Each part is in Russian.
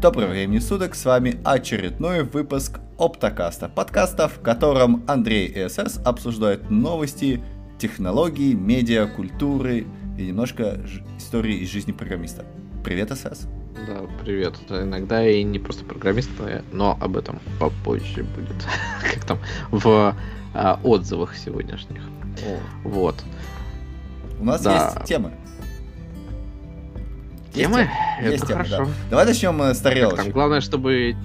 Доброго времени суток, с вами очередной выпуск Оптокаста, подкаста, в котором Андрей и СС обсуждают новости, технологии, медиа, культуры и немножко истории из жизни программиста. Привет, СС. Да, привет. Иногда и не просто программист, но об этом попозже будет. как там в а, отзывах сегодняшних. О. Вот. У нас да. есть темы. Темы? Есть, Это темы, хорошо. Да. Давай начнем э, с тарелочек. Там, главное, чтобы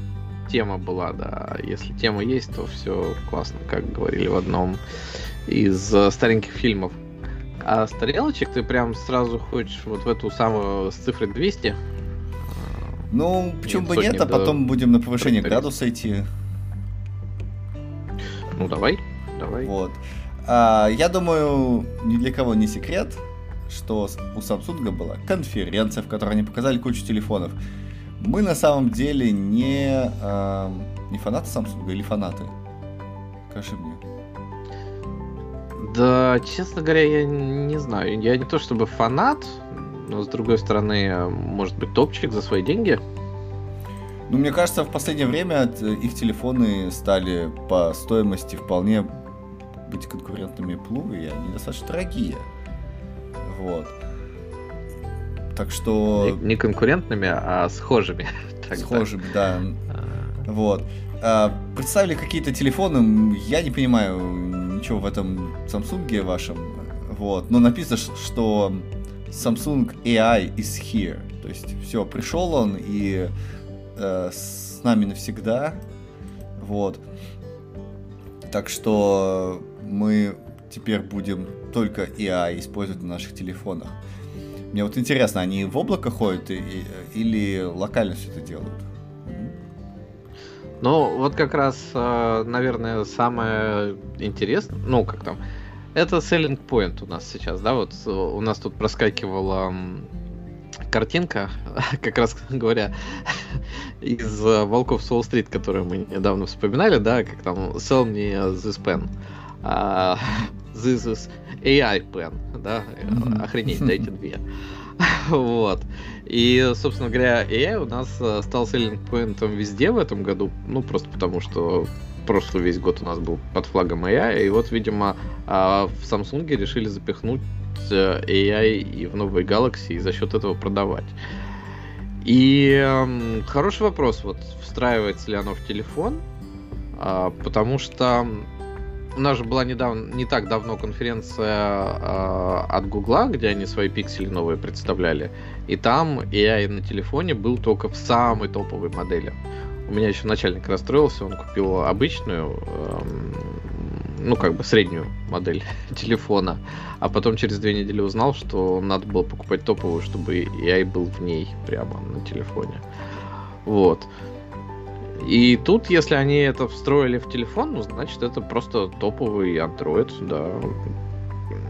тема была, да. Если тема есть, то все классно, как говорили в одном из э, стареньких фильмов. А с тарелочек ты прям сразу хочешь вот в эту самую с цифрой 200? Ну, почему бы нет, а потом будем на повышение градуса идти. Ну, давай, давай. Вот. А, я думаю, ни для кого не секрет, что у Samsung была конференция, в которой они показали кучу телефонов. Мы на самом деле не, э, не фанаты Samsung или фанаты? Скажи мне. Да, честно говоря, я не знаю. Я не то чтобы фанат, но с другой стороны, может быть, топчик за свои деньги. Ну, мне кажется, в последнее время их телефоны стали по стоимости вполне быть конкурентными Apple, и они достаточно дорогие. Вот. Так что... Не, не конкурентными, а схожими. Схожими, да. А... Вот. А, представили какие-то телефоны, я не понимаю ничего в этом Samsung вашем. Вот. Но написано, что Samsung AI is here. То есть все, пришел он и э, с нами навсегда. Вот. Так что мы теперь будем только AI использовать на наших телефонах. Мне вот интересно, они в облако ходят и, и, или локально все это делают? Ну, вот как раз, э, наверное, самое интересное, ну, как там, это selling point у нас сейчас, да, вот у нас тут проскакивала картинка, как раз говоря, из э, Волков Солл-стрит, которую мы недавно вспоминали, да, как там sell me this pen. This is AI pen, да, охренеть, дайте две. вот. И, собственно говоря, AI у нас э, стал селлинг поинтом везде в этом году, ну, просто потому что прошлый весь год у нас был под флагом AI, и вот, видимо, а, в Samsung решили запихнуть э, AI и в новые Galaxy и за счет этого продавать. И э, хороший вопрос, вот встраивается ли оно в телефон, э, потому что у нас же была недавно, не так давно конференция э, от Гугла, где они свои пиксели новые представляли. И там AI на телефоне был только в самой топовой модели. У меня еще начальник расстроился, он купил обычную, э, ну как бы среднюю модель телефона, а потом через две недели узнал, что надо было покупать топовую, чтобы AI был в ней прямо на телефоне. Вот. И тут, если они это встроили в телефон, ну, значит, это просто топовый Android, да.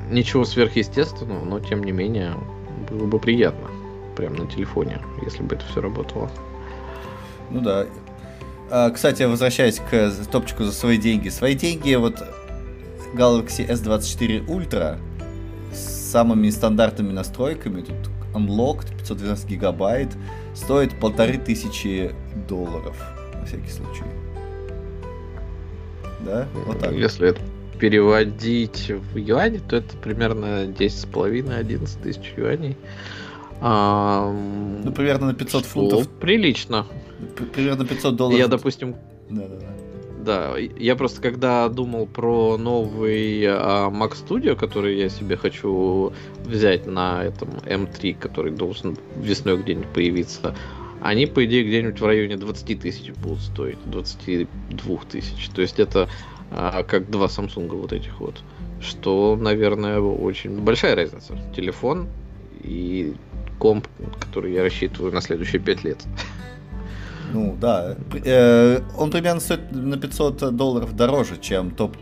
Ничего сверхъестественного, но тем не менее было бы приятно прямо на телефоне, если бы это все работало. Ну да. А, кстати, возвращаясь к топчику за свои деньги. Свои деньги, вот Galaxy S24 Ultra с самыми стандартными настройками, тут Unlocked 512 гигабайт, стоит полторы тысячи долларов на всякий случай. Да? Вот так. Если это переводить в юани, то это примерно 10,5-11 тысяч юаней. А, ну, примерно на 500 фунтов. Прилично. Примерно 500 долларов. Я, допустим... Да-да-да. Да, я просто когда думал про новый а, Mac Studio, который я себе хочу взять на этом M3, который должен весной где-нибудь появиться, они, по идее, где-нибудь в районе 20 тысяч будут стоить, 22 тысяч. То есть это а, как два Samsung вот этих вот. Что, наверное, очень большая разница. Телефон и комп, который я рассчитываю на следующие 5 лет. Ну да, э, он примерно стоит на 500 долларов дороже, чем топ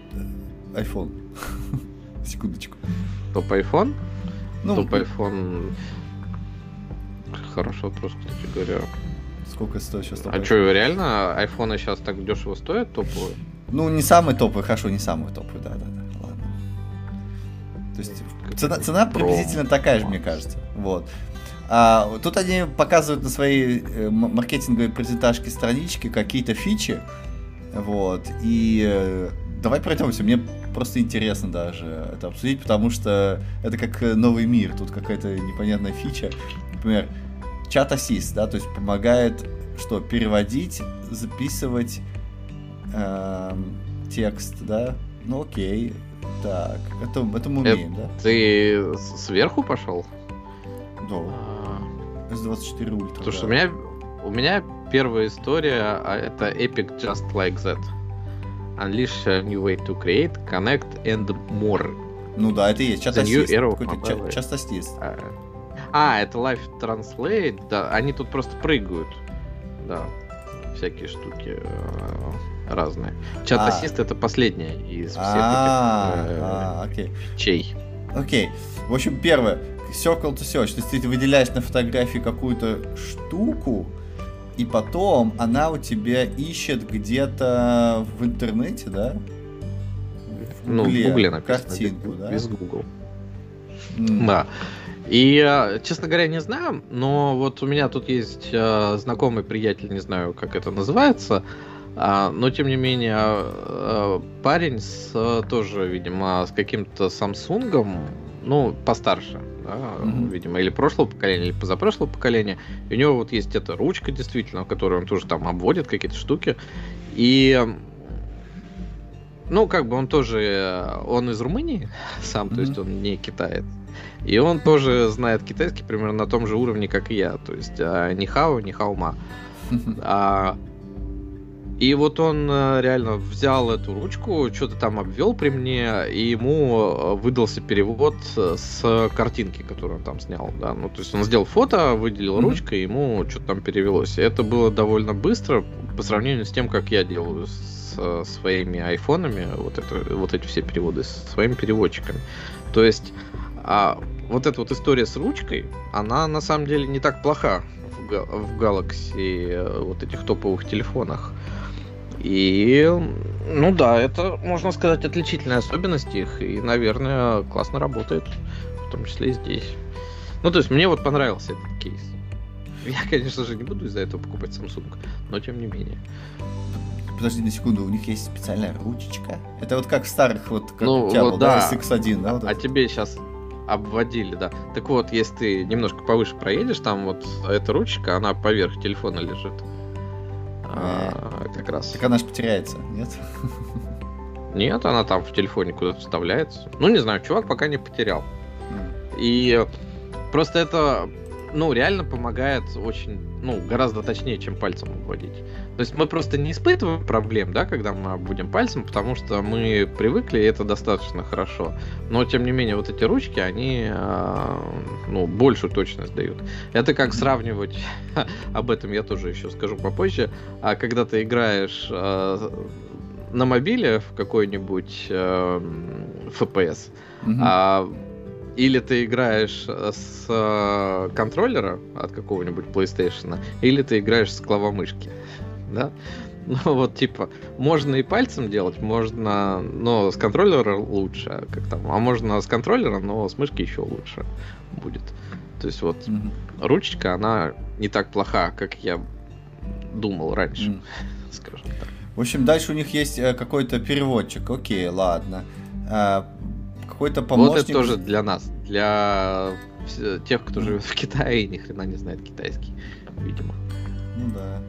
э, iPhone. Секундочку. Топ iPhone? Ну, топ iPhone Хороший вопрос, кстати говоря. Сколько стоит сейчас топовый? А что, реально айфоны сейчас так дешево стоят топовые? Ну, не самый топовый, хорошо, не самый топовый, да, да, да, ладно. То есть цена, цена приблизительно такая же, мне кажется. Вот. А, тут они показывают на своей э, маркетинговой презентажке странички какие-то фичи. Вот. И э, давай пройдемся. Мне просто интересно даже это обсудить, потому что это как новый мир. Тут какая-то непонятная фича. Например, чат ассист, да, то есть помогает что переводить, записывать эм, текст, да. Ну окей. Так, это, это мы умеем, это, да? Ты сверху пошел? Да. S24 Ultra. Потому да. что у меня, у меня первая история, а это Epic Just Like That. Unleash a new way to create, connect and more. Ну да, это и есть. Чат ассист. Какой-то чат ассист. А, это Live Translate, да, они тут просто прыгают. Да, всякие штуки э, разные. Чат ассист это последняя из всех этих э, чей. Окей. В общем, первое. Circle to search. То есть ты выделяешь на фотографии какую-то штуку, и потом она у тебя ищет где-то в интернете, да? В Гугле, ну, в Гугле написано. Картинку, без, да? Без Google. Mm. Да. И, э, честно говоря, не знаю, но вот у меня тут есть э, знакомый приятель, не знаю, как это называется, э, но тем не менее э, парень с тоже, видимо, с каким-то Samsung, ну, постарше, да, mm-hmm. видимо, или прошлого поколения, или позапрошлого поколения. И у него вот есть эта ручка, действительно, в которой он тоже там обводит какие-то штуки. И ну, как бы он тоже, он из Румынии сам, mm-hmm. то есть он не китаец. И он тоже знает китайский примерно на том же уровне, как и я. То есть а, нихао, нихаума. А, и вот он э, реально взял эту ручку, что-то там обвел при мне, и ему э, выдался перевод с картинки, которую он там снял. Да? Ну, то есть он сделал фото, выделил mm-hmm. ручкой, ему что-то там перевелось. И это было довольно быстро по сравнению с тем, как я делаю с э, своими айфонами, вот, это, вот эти все переводы, с своими переводчиками. То есть а вот эта вот история с ручкой, она на самом деле не так плоха в, в Galaxy э, вот этих топовых телефонах. И, ну да, это, можно сказать, отличительная особенность их, и, наверное, классно работает, в том числе и здесь. Ну, то есть, мне вот понравился этот кейс. Я, конечно же, не буду из-за этого покупать Samsung, но тем не менее. Подожди на секунду, у них есть специальная ручечка? Это вот как в старых, вот как ну, у тебя вот, был, да, SX1, да? Вот а тебе сейчас обводили, да. Так вот, если ты немножко повыше проедешь, там вот эта ручка, она поверх телефона лежит. А, как раз. Так она же потеряется, нет? Нет, она там в телефоне куда-то вставляется. Ну, не знаю, чувак пока не потерял. И просто это ну, реально помогает очень, ну, гораздо точнее, чем пальцем обводить. То есть мы просто не испытываем проблем, да, когда мы будем пальцем, потому что мы привыкли, и это достаточно хорошо. Но, тем не менее, вот эти ручки, они, э, ну, большую точность дают. Это как сравнивать, об этом я тоже еще скажу попозже, а когда ты играешь э, на мобиле в какой-нибудь э, FPS, mm-hmm. а или ты играешь с э, контроллера от какого-нибудь PlayStation, или ты играешь с клавомышки. Да? Ну вот типа, можно и пальцем делать, можно, но с контроллера лучше, как там, а можно с контроллера, но с мышки еще лучше будет. То есть вот mm-hmm. ручечка, она не так плоха, как я думал раньше, mm. скажем так. В общем, дальше у них есть э, какой-то переводчик. Окей, ладно. А, какой-то помощник. Вот это тоже для нас, для тех, кто живет в Китае и ни хрена не знает китайский, видимо. Ну да.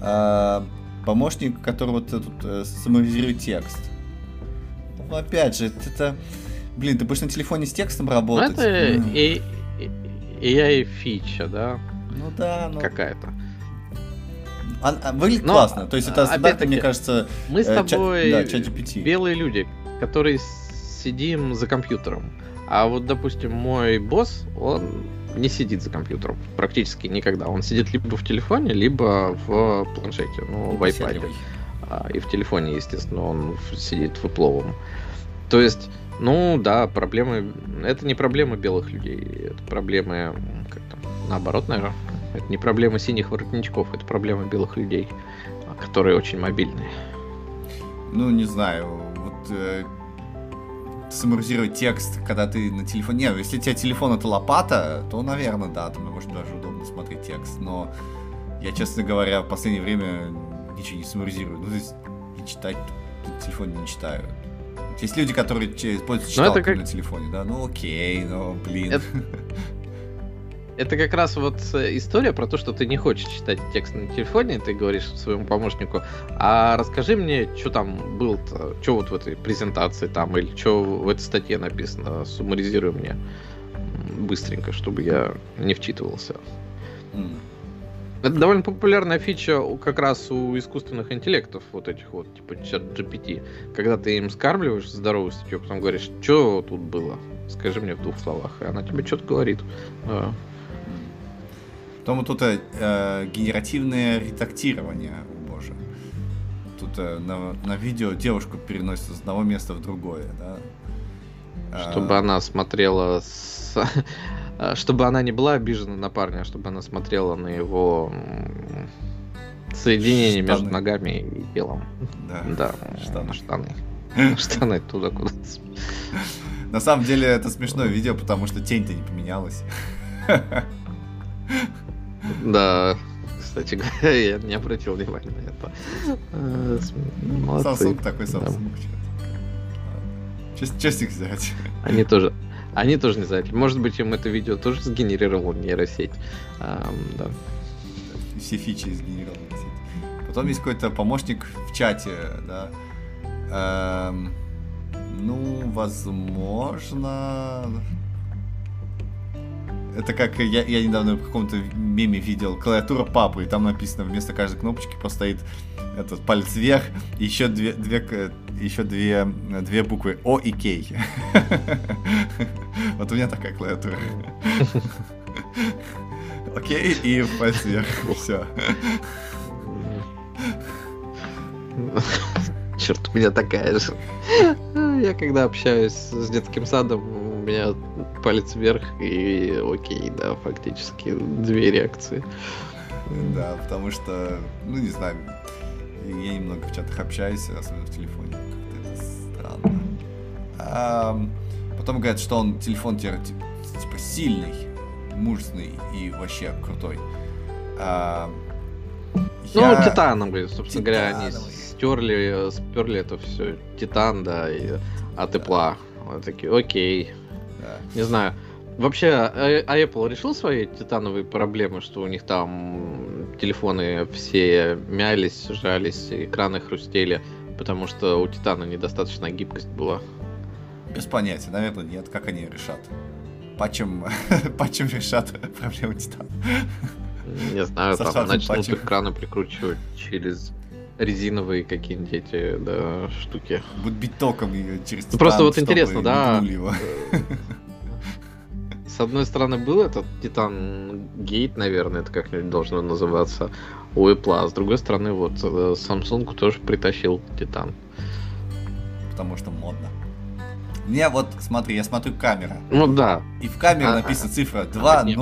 А, помощник, который вот тут э, самовизирует текст. Ну, опять же, это... Блин, ты будешь на телефоне с текстом работать. Ну, это mm. и, и, AI фича, да? Ну да, ну... Какая-то. А, а, выглядит Но, классно. То есть это стандартно, мне кажется, мы с э, тобой э, чат, белые люди, которые сидим за компьютером. А вот, допустим, мой босс, он не сидит за компьютером практически никогда. Он сидит либо в телефоне, либо в планшете, ну, в iPad. А, и в телефоне, естественно, он сидит в Apple. То есть, ну да, проблемы... Это не проблемы белых людей, это проблемы... Как там, наоборот, наверное. Это не проблема синих воротничков, это проблема белых людей, которые очень мобильные. Ну, не знаю, вот э, саморизировать текст, когда ты на телефоне... Не, если у тебя телефон это лопата, то, наверное, да, там может даже удобно смотреть текст. Но я, честно говоря, в последнее время ничего не саморизирую. Ну, то есть, и читать на телефоне не читаю. Есть люди, которые используют читалку как... на телефоне, да? Ну окей, но блин. Это... Это как раз вот э, история про то, что ты не хочешь читать текст на телефоне, ты говоришь своему помощнику, а расскажи мне, что там было-то, что вот в этой презентации там, или что в этой статье написано, суммаризируй мне быстренько, чтобы я не вчитывался. Mm. Это довольно популярная фича как раз у искусственных интеллектов, вот этих вот, типа GPT. Когда ты им скармливаешь здоровую статью, потом говоришь, что тут было, скажи мне в двух словах, и она тебе что-то говорит. Потом тут э, генеративное редактирование, боже. Тут э, на, на видео девушку переносят с одного места в другое, да. Чтобы а... она смотрела с... Чтобы она не была обижена на парня, а чтобы она смотрела на его соединение штаны. между ногами и телом. Да, да штаны. Штаны. Штаны туда куда-то. На самом деле это смешное видео, потому что тень-то не поменялась. Да, кстати говоря, я не обратил внимания на это. Э, Samsung такой Samsung. С них взять? Они тоже, они тоже не знают. Может быть, им это видео тоже сгенерировал нейросеть. да. Все фичи сгенерировал нейросеть. Потом есть какой-то помощник в чате, да. Эм, ну, возможно, это как я, я недавно в каком-то меме видел клавиатура папы, и там написано вместо каждой кнопочки постоит этот палец вверх, и еще две, две, еще две, две буквы О и К. Вот у меня такая клавиатура. Окей, и палец вверх. Все. Черт, у меня такая же. Я когда общаюсь с детским садом, меня палец вверх и окей, да, фактически две реакции. Да, потому что, ну не знаю, я немного в чатах общаюсь, особенно в телефоне, как-то это странно. А, потом говорят, что он телефон типа, типа сильный, мужественный и вообще крутой. А, ну, я... титановый, собственно титановый. говоря, они стерли, сперли это все. Титан, да, и от тепла. Да. Вот такие, окей, да. Не знаю. Вообще, а, а Apple решил свои титановые проблемы, что у них там телефоны все мялись, жались, экраны хрустели, потому что у Титана недостаточная гибкость была? Без понятия, наверное, нет. Как они решат? Патчем, патчем решат проблемы Титана. Не знаю, там начнут патчем. экраны прикручивать через резиновые какие-нибудь эти да, штуки. Будут бить током через ну, Просто вот интересно, да. Его. С одной стороны, был этот Титан Гейт, наверное, это как-нибудь должно называться, у Apple, а с другой стороны, вот э, Samsung тоже притащил Титан. Потому что модно. Не, вот смотри, я смотрю камера. Ну да. И в камере а, написана цифра 200.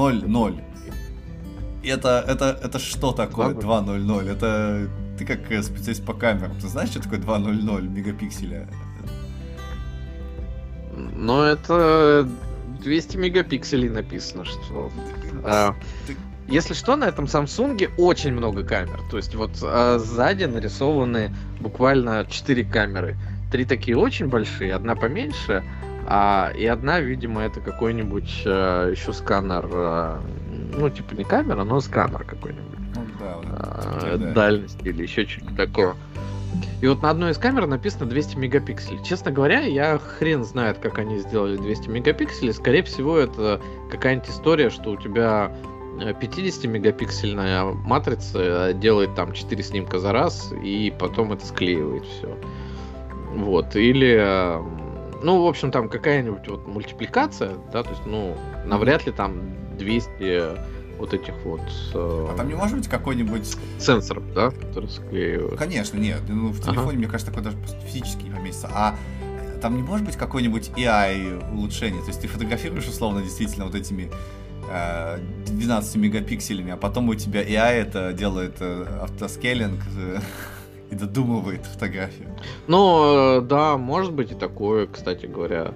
Это, это, это что такое 200? Это ты как э, специалист по камерам, ты знаешь, что такое 200 мегапикселя? Ну, это 200 мегапикселей написано, что... А, если что, на этом Samsung очень много камер. То есть вот а, сзади нарисованы буквально 4 камеры. Три такие очень большие, одна поменьше, а, и одна, видимо, это какой-нибудь а, еще сканер. А, ну, типа не камера, но сканер какой-нибудь а, да. дальности или еще что-то такое. И вот на одной из камер написано 200 мегапикселей. Честно говоря, я хрен знает, как они сделали 200 мегапикселей. Скорее всего, это какая-нибудь история, что у тебя 50-мегапиксельная матрица делает там 4 снимка за раз, и потом это склеивает все. Вот. Или, ну, в общем, там какая-нибудь вот мультипликация, да, то есть, ну, навряд ли там 200 вот этих вот... Э, а там не может быть какой-нибудь... Сенсор, да, который склеивают? Конечно, нет. Ну, в телефоне, ага. мне кажется, такой даже физически не поместится. А там не может быть какой-нибудь AI улучшение? То есть ты фотографируешь, условно, действительно вот этими 12 э, мегапикселями, а потом у тебя AI это делает э, автоскейлинг, и додумывает фотографию. Ну, да, может быть и такое, кстати говоря.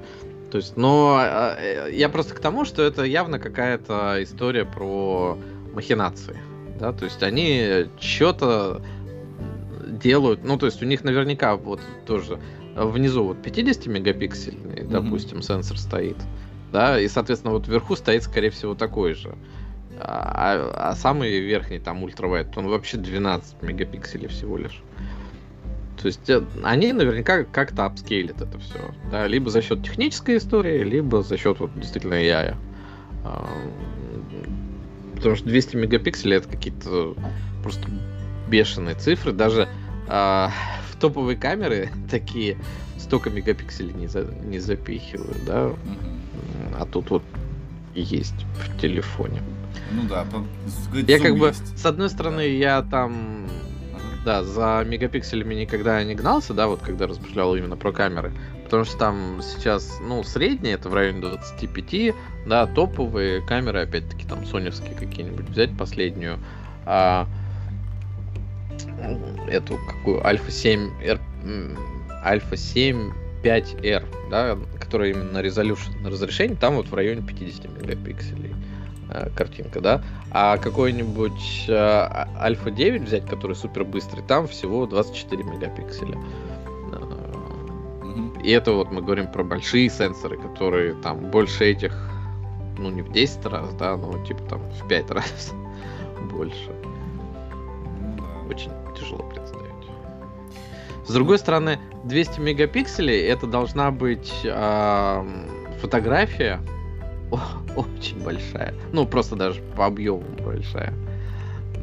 То есть, но э, я просто к тому, что это явно какая-то история про махинации. Да, то есть они что-то делают, ну, то есть у них наверняка вот тоже внизу вот 50 мегапиксельный, mm-hmm. допустим, сенсор стоит, да, и, соответственно, вот вверху стоит, скорее всего, такой же. А, а самый верхний, там, ультравайт, он вообще 12 мегапикселей всего лишь. То есть э, они наверняка как-то апскейлят это все. Да, либо за счет технической истории, либо за счет вот действительно AI. А, потому что 200 мегапикселей это какие-то просто бешеные цифры. Даже а, в топовые камеры такие столько мегапикселей не, за, не запихивают, да. А тут вот есть в телефоне. Ну да, я как бы, есть. с одной стороны, да. я там, да, за мегапикселями никогда не гнался, да, вот когда размышлял именно про камеры, потому что там сейчас, ну, средние, это в районе 25, да, топовые камеры, опять-таки, там, соневские какие-нибудь взять, последнюю, а, эту, какую, Альфа 7, R, Альфа 7 5R, да, которая именно на разрешение, там вот в районе 50 мегапикселей. Э, картинка, да, а какой-нибудь э, Альфа 9 взять, который супер быстрый, там всего 24 мегапикселя. И это вот мы говорим про большие сенсоры, которые там больше этих, ну не в 10 раз, да, но типа там в 5 раз больше. Очень тяжело представить. С другой стороны, 200 мегапикселей это должна быть э, фотография, очень большая. Ну, просто даже по объему большая.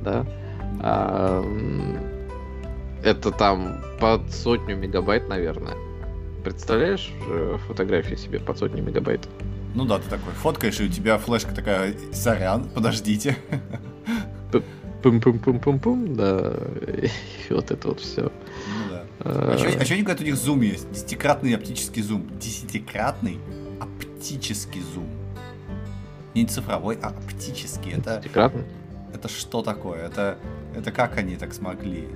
Да. А, это там под сотню мегабайт, наверное. Представляешь э, фотографии себе под сотню мегабайт? Ну да, ты такой фоткаешь, и у тебя флешка такая, сорян, подождите. Пум-пум-пум-пум-пум, да. И вот это вот все. Ну да. А, а что они говорят, у них зум есть? Десятикратный оптический зум. Десятикратный оптический зум не цифровой, а оптический. Это, это что такое? Это, это как они так смогли?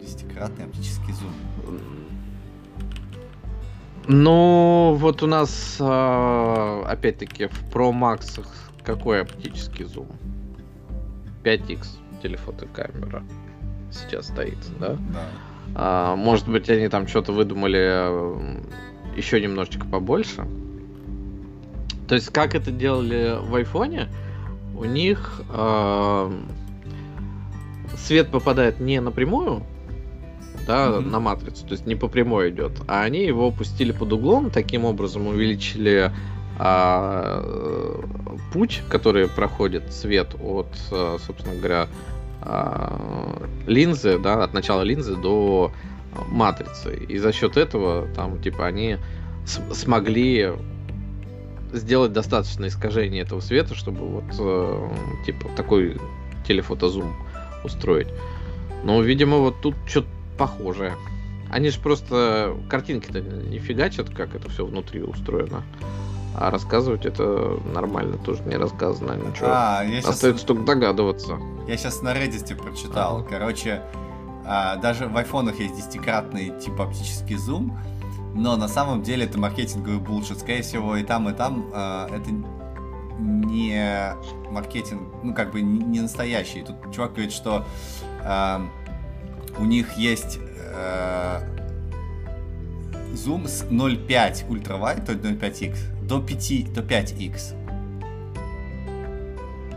Десятикратный оптический зум. Ну, вот у нас, а, опять-таки, в Pro Max какой оптический зум? 5x телефотокамера сейчас стоит, да? Да. А, может быть, они там что-то выдумали еще немножечко побольше. То есть, как это делали в айфоне, у них э, свет попадает не напрямую, да, mm-hmm. на матрицу, то есть не по прямой идет, а они его опустили под углом, таким образом увеличили а, путь, который проходит свет от, собственно говоря, а, линзы, да, от начала линзы до матрицы. И за счет этого там, типа, они смогли сделать достаточно искажение этого света, чтобы вот э, типа такой телефотозум устроить. Но, видимо, вот тут что-то похожее. Они же просто картинки-то не фигачат, как это все внутри устроено. А рассказывать это нормально, тоже не рассказано ничего. А, я Остается сейчас... только догадываться. Я сейчас на Reddit прочитал. Ага. Короче, а, даже в айфонах есть десятикратный типа оптический зум, но на самом деле это маркетинговый булшит. Скорее всего, и там, и там э, это не маркетинг, ну, как бы не настоящий. Тут чувак говорит, что э, у них есть э, зум с 0.5 ультравайд, то есть 0.5x, до 5, до 5x.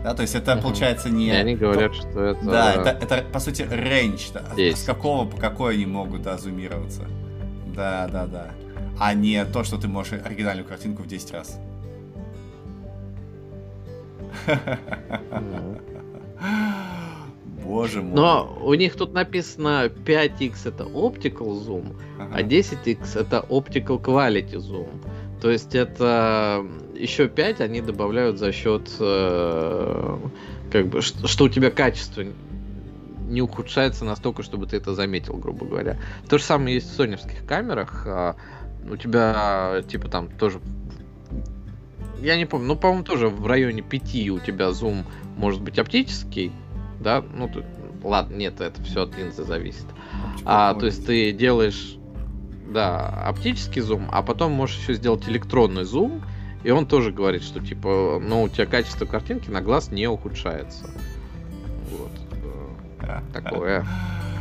Да, то есть это получается не... И они говорят, что это... Да, это, это по сути рейндж, да, с какого по какой они могут да, зумироваться. Да, да, да. А не то, что ты можешь оригинальную картинку в 10 раз. Боже мой. Но у них тут написано 5x это optical zoom, ага. а 10x это optical quality zoom. То есть это еще 5 они добавляют за счет э, как бы что, что у тебя качество не ухудшается настолько, чтобы ты это заметил, грубо говоря. То же самое есть в соневских камерах. А, у тебя, типа, там тоже... Я не помню, ну, по-моему, тоже в районе 5 у тебя зум может быть оптический, да, ну, ладно, нет, это все от линзы зависит. А, то есть ты делаешь, да, оптический зум, а потом можешь еще сделать электронный зум, и он тоже говорит, что типа, ну, у тебя качество картинки на глаз не ухудшается. Такое.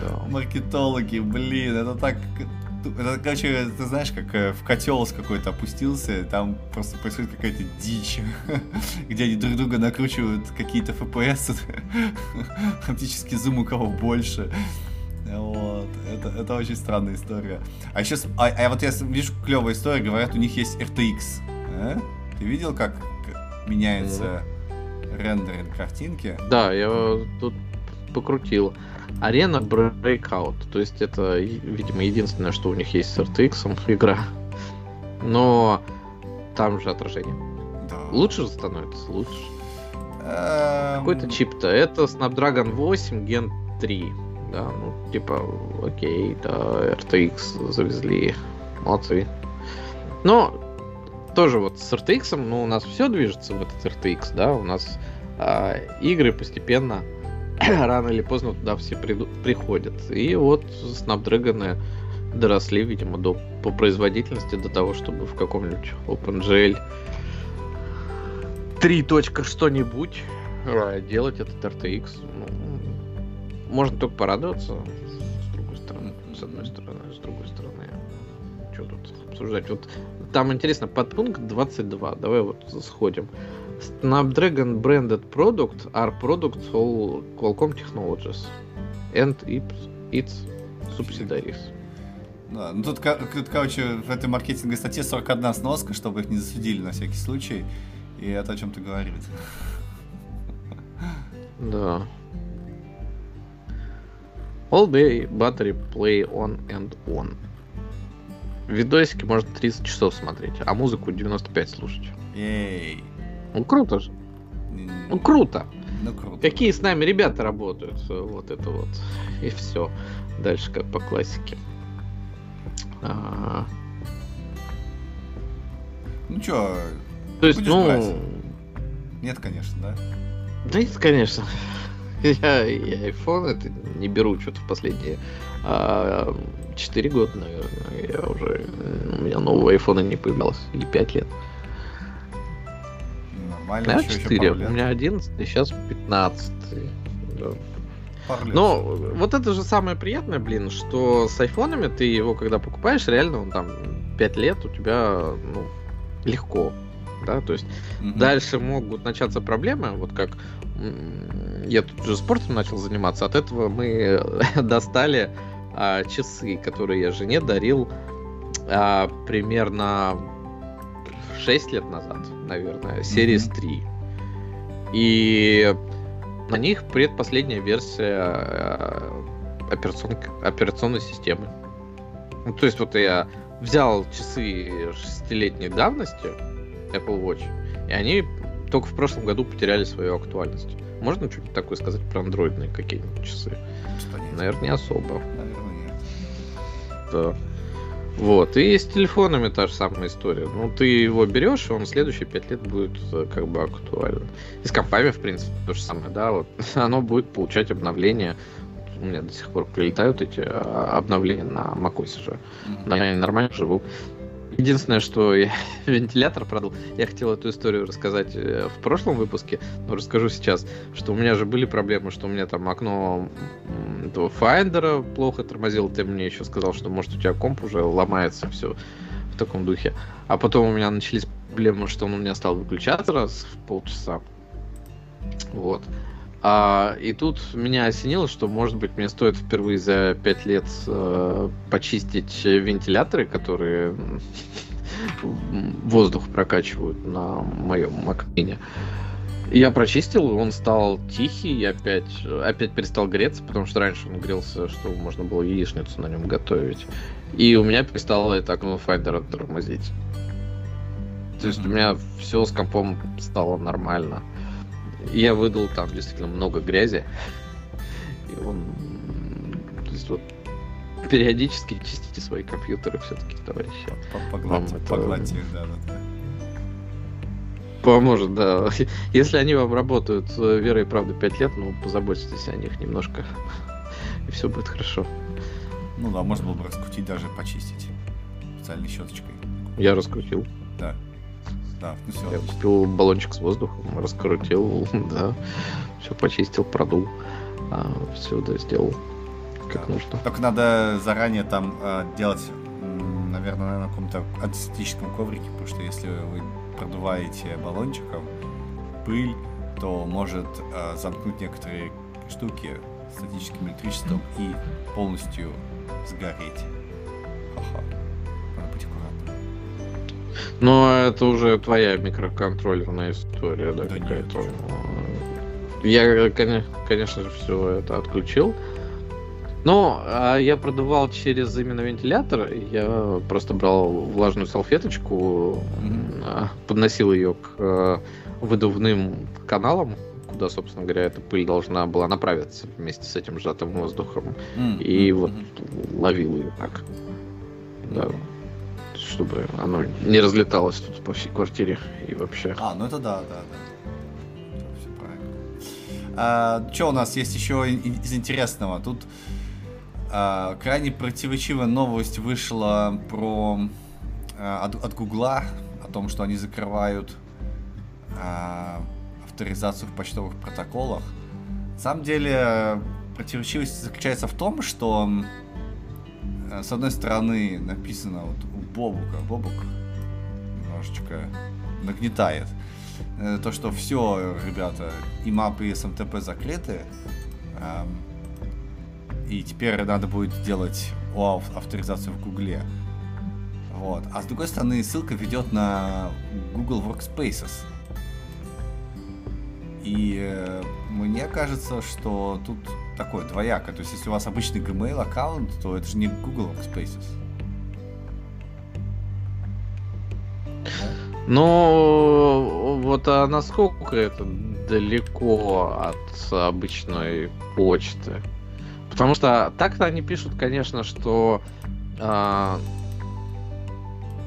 Да. Маркетологи, блин, это так это, короче, ты знаешь, как э, в котел с какой-то опустился, там просто происходит какая-то дичь, где они друг друга накручивают какие-то FPS, фактически зум у кого больше. Вот. Это, это очень странная история. А сейчас, а, а вот я вижу клевая история, говорят, у них есть RTX. А? Ты видел, как меняется mm-hmm. рендеринг картинки? Да, я тут покрутил. Арена Breakout. То есть это, видимо, единственное, что у них есть с RTX игра. Но там же отражение. Да. Лучше становится, лучше. Эм... Какой-то чип-то. Это Snapdragon 8 Gen 3. Да, ну, типа, окей, да, RTX завезли. Молодцы. Но тоже вот с RTX, ну, у нас все движется в этот RTX, да, у нас а, игры постепенно рано или поздно туда все приду, приходят. И вот Snapdragon доросли, видимо, до, по производительности до того, чтобы в каком-нибудь OpenGL 3. что-нибудь делать этот RTX. Ну, можно только порадоваться, с другой стороны, с одной стороны, с другой стороны. Что тут обсуждать? Вот там интересно, подпункт 22. Давай вот сходим. Snapdragon branded product are products of Qualcomm Technologies and its subsidiaries. Да, ну тут, тут, короче, в этой маркетинговой статье 41 сноска, чтобы их не засудили на всякий случай. И это о чем-то говорит. Да. All day battery play on and on. Видосики можно 30 часов смотреть, а музыку 95 слушать. Эй. Ну круто же. Ну круто. Ну круто. Какие с нами ребята работают. Вот это вот. И все. Дальше как по классике. А... Ну чё, То есть, ну... Брать? Нет, конечно, да? Да нет, конечно. Я, я iPhone это не беру что-то в последние а, 4 года, наверное. Я уже... У меня нового iPhone не появлялось. Или 5 лет. Нормально. У меня 4, у меня 11, сейчас 15. Да. Но вот это же самое приятное, блин, что с айфонами ты его, когда покупаешь, реально он там 5 лет у тебя ну, легко. Да, то есть угу. дальше могут начаться проблемы, вот как я тут уже спортом начал заниматься, от этого мы достали а, часы, которые я жене дарил а, примерно 6 лет назад, наверное, Series mm-hmm. 3. И на них предпоследняя версия а, операцион... операционной системы. Ну, то есть вот я взял часы шестилетней давности Apple Watch, и они только в прошлом году потеряли свою актуальность. Можно что-нибудь такое сказать про андроидные какие-нибудь часы? Наверное, не особо. Наверное, нет. Да. Вот. И с телефонами та же самая история. Ну, ты его берешь, и он следующие пять лет будет э, как бы актуален. И с компами, в принципе, то же самое, да, вот. Оно будет получать обновления. У меня до сих пор прилетают эти а, обновления на macOS же. Mm-hmm. Да, я нормально живу. Единственное, что я вентилятор продал, я хотел эту историю рассказать э, в прошлом выпуске, но расскажу сейчас, что у меня же были проблемы, что у меня там окно этого Finder плохо тормозило, ты мне еще сказал, что может у тебя комп уже ломается, все в таком духе. А потом у меня начались проблемы, что он у меня стал выключаться раз в полчаса. Вот. А, и тут меня осенило, что, может быть, мне стоит впервые за 5 лет э, почистить вентиляторы, которые воздух прокачивают на моем Макмине. Я прочистил, он стал тихий, и опять, опять перестал греться, потому что раньше он грелся, что можно было яичницу на нем готовить. И у меня перестало это окно Finder тормозить. То есть у меня все с компом стало нормально. Я выдал там действительно много грязи. И он... То есть вот периодически чистите свои компьютеры все-таки, товарищи. Погладьте, это... погладьте их, да, да, Поможет, да. Если они вам работают верой и правдой 5 лет, ну, позаботьтесь о них немножко, и все будет хорошо. Ну да, можно было бы раскрутить, даже почистить специальной щеточкой. Я раскрутил. Да. Да, ну все. Я купил баллончик с воздухом, раскрутил, да, все почистил, продул, а, все, да, сделал как да. нужно. Только надо заранее там э, делать, наверное, на каком-то антисептическом коврике, потому что если вы продуваете баллончиком пыль, то может э, замкнуть некоторые штуки статическим электричеством и полностью сгореть. Ха-ха. Но это уже твоя микроконтроллерная история, да, да какая-то. Я, конечно же, все это отключил. Ну, а я продувал через именно вентилятор. Я просто брал влажную салфеточку, mm-hmm. подносил ее к э, выдувным каналам, куда, собственно говоря, эта пыль должна была направиться вместе с этим сжатым воздухом. Mm-hmm. И вот ловил ее так. Да. Чтобы оно не разлеталось тут по всей квартире и вообще. А, ну это да, да, да. Все правильно. А, что у нас есть еще из интересного? Тут а, крайне противоречивая новость вышла про а, от, от Гугла о том, что они закрывают а, авторизацию в почтовых протоколах. На самом деле противоречивость заключается в том, что с одной стороны написано вот Бобука, Бобук немножечко нагнетает, э, то, что все, ребята, и мапы и СМТП закрыты, и теперь надо будет делать ОАУ авторизацию в Гугле. Вот. А с другой стороны, ссылка ведет на Google Workspaces. И э, мне кажется, что тут такое двояко. То есть, если у вас обычный Gmail аккаунт, то это же не Google Workspaces. Ну, вот а насколько это далеко от обычной почты? Потому что так-то они пишут, конечно, что э,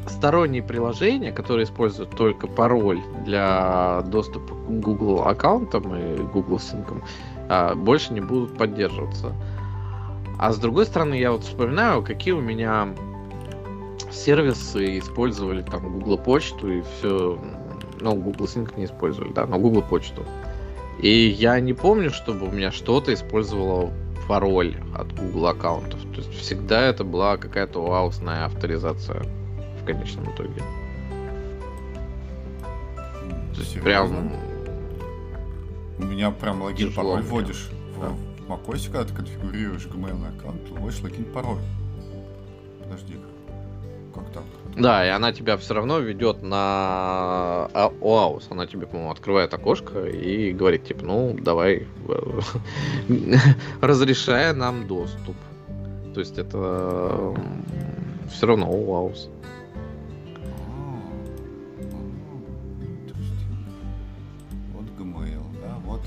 сторонние приложения, которые используют только пароль для доступа к Google аккаунтам и Google синкам, э, больше не будут поддерживаться. А с другой стороны, я вот вспоминаю, какие у меня сервисы использовали там Google почту и все. Ну, Google Sync не использовали, да, но Google почту. И я не помню, чтобы у меня что-то использовало пароль от Google аккаунтов. То есть всегда это была какая-то уаусная авторизация в конечном итоге. То есть прям... У меня прям логин пароль вводишь да. в macOS, когда ты конфигурируешь Gmail аккаунт, вводишь логин пароль. Подожди, как так? Да, и она тебя все равно ведет на ОАУС. Она тебе, по-моему, открывает окошко и говорит, типа, ну, давай, разрешая нам доступ. То есть это все равно ОАУС. Вот Gmail, да, вот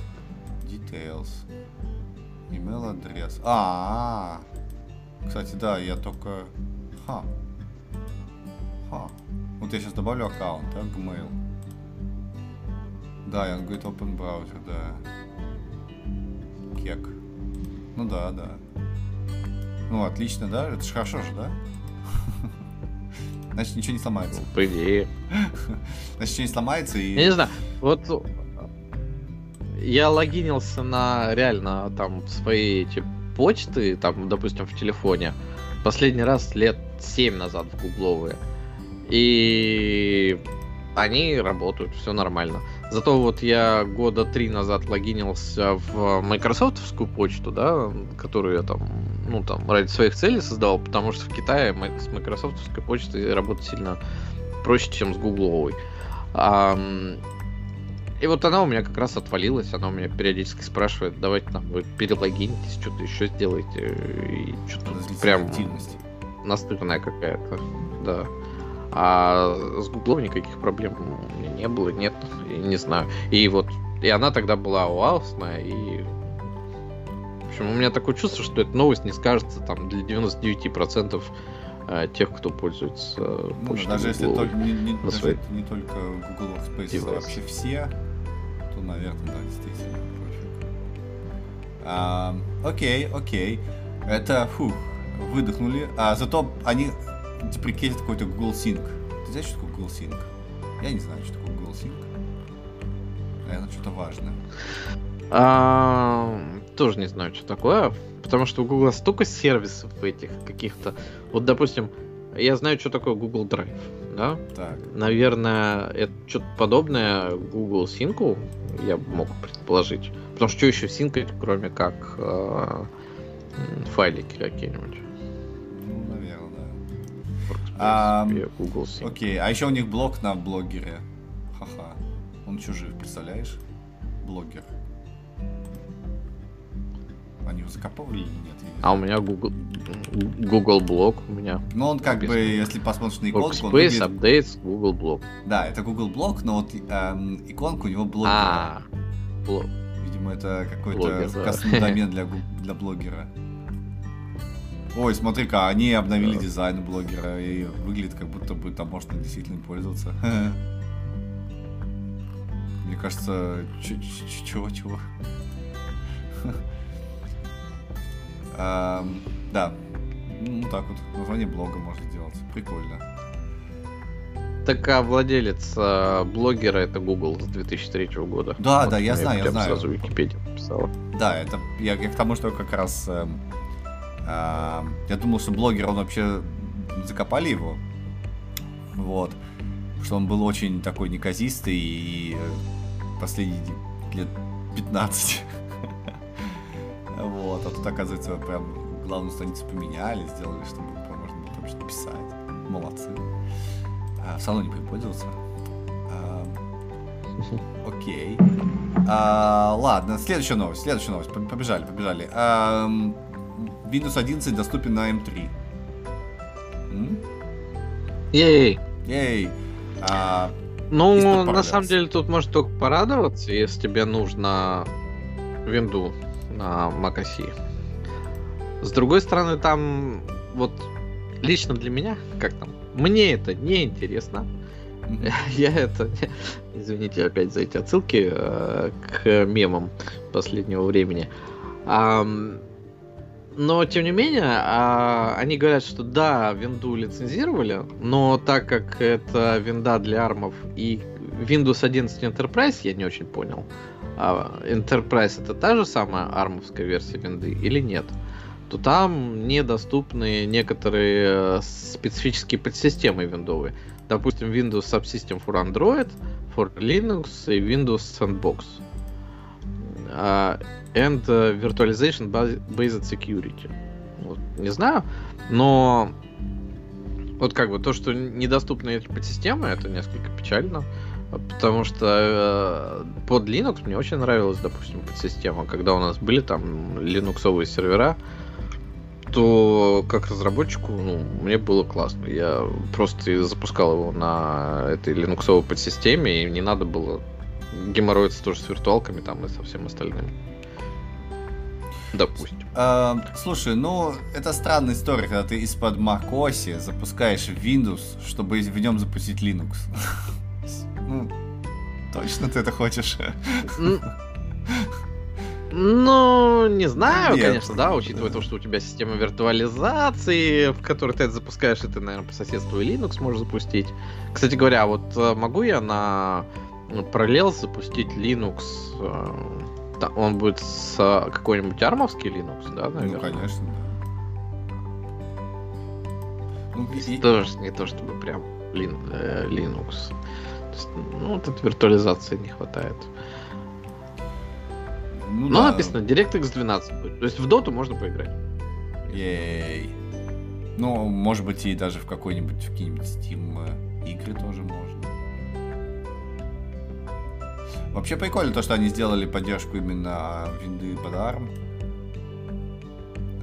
Details. Email адрес. А, -а, а, кстати, да, я только... Ха, Ха. Вот я сейчас добавлю аккаунт, да, Gmail. Да, и он говорит Open Browser, да. Кек. Ну да, да. Ну, отлично, да? Это же хорошо же, да? Значит, ничего не сломается. По идее. Значит, ничего не сломается и... Я не знаю, вот я логинился на реально там свои эти почты, там, допустим, в телефоне. Последний раз лет 7 назад в гугловые. И они работают, все нормально. Зато вот я года три назад логинился в майкрософтовскую почту, да, которую я там, ну там, ради своих целей создал, потому что в Китае с майкрософтовской почтой работать сильно проще, чем с гугловой. А, и вот она у меня как раз отвалилась, она у меня периодически спрашивает, давайте там вы перелогинитесь, что-то еще сделаете, и что-то прям настырная какая-то, да. А с Гуглом никаких проблем у меня не было, нет, не знаю. И вот, и она тогда была уаусная, и... В общем, у меня такое чувство, что эта новость не скажется там для 99% э, тех, кто пользуется Ну, почтой даже если только, не, не- на даже своей- не только Google Workspace, а девайсе. вообще все, то, наверное, да, действительно. А, окей, окей. Это, фух, выдохнули. А зато они деприкейтят какой-то Google Sync. Ты знаешь, что такое Google Sync? Я не знаю, что такое Google Sync. Наверное, что-то важное. А, тоже не знаю, что такое. Потому что у Google столько сервисов этих каких-то. Вот, допустим, я знаю, что такое Google Drive. Да? Так. Наверное, это что-то подобное Google Sync, я мог предположить. Потому что что еще синкать, кроме как э, файлики какие-нибудь. И Google. Окей, а еще у них блог на блогере. Ха-ха. Он жив, представляешь? Блогер. Они его закапывали или нет? А у меня Google, Google блог, у меня Ну, он как бы, если посмотришь на иконку, он Workspace, выглядит- Updates, Google блог. Да, это Google блог, но вот эм, иконка у него блогера. А, блог. Видимо, это какой-то Блогер, кастомный домен для, для блогера. Ой, смотри-ка, они обновили дизайн блогера, и выглядит как будто бы там можно действительно пользоваться. Мне кажется, ч- ч- чего, чего? Ам, Да, ну так вот, название блога можно сделать, прикольно. Так а владелец э, блогера это Google с 2003 года. Да, Вот да, я знаю, я знаю. Сразу Википедия написала. Да, это я, я к тому, что как раз эм, ам, я думал, что блогер, он вообще закопали его. Вот. Что он был очень такой неказистый и э, последние лет 15. Вот, а тут, оказывается, прям главную страницу поменяли, сделали, чтобы можно было там что-то писать. Молодцы. А, в салоне пользоваться. А, Окей. А, ладно, следующая новость, следующая новость. Поб- Побежали, побежали. Ам, Windows 11 доступен на M3. М? Ей! Ей. А, Ну, на самом деле тут может только порадоваться, если тебе нужно винду на Mac OS. С другой стороны, там вот лично для меня, как там, мне это не интересно. Я это, извините опять за эти отсылки э, к мемам последнего времени. Но, тем не менее, а, они говорят, что да, винду лицензировали, но так как это винда для армов и Windows 11 Enterprise, я не очень понял, а Enterprise это та же самая армовская версия винды или нет, то там недоступны некоторые э, специфические подсистемы виндовые. Допустим, Windows Subsystem for Android, for Linux и Windows Sandbox. And э, Virtualization Bas- Based Security. Вот, не знаю, но вот как бы то, что недоступны эти подсистемы, это несколько печально. Потому что э, под Linux мне очень нравилась, допустим, подсистема. Когда у нас были там линуксовые сервера, то как разработчику, ну, мне было классно. Я просто запускал его на этой линуксовой подсистеме, и не надо было геморроиться тоже с виртуалками там и со всем остальным. Допустим. А, слушай, ну, это странная история, когда ты из-под macOS запускаешь Windows, чтобы в нем запустить Linux. Ну, точно ты это хочешь? Ну, не знаю, Нет. конечно, да, учитывая то, что у тебя система виртуализации, в которой ты это запускаешь, и ты, наверное, по соседству и Linux можешь запустить. Кстати говоря, вот э, могу я на ну, Parallels запустить Linux? э, Он будет с э, какой-нибудь армовский Linux, да, Ну, наверное? конечно, да. Ну, и- Тоже не то, чтобы прям э, Linux. Есть, ну, вот этой виртуализации не хватает. ну Но да. написано DirectX 12 будет. То есть в доту можно поиграть. Ей. Ну, может быть, и даже в какой-нибудь, в какие-нибудь Steam игры тоже можно. Вообще прикольно то, что они сделали поддержку именно винды под ARM.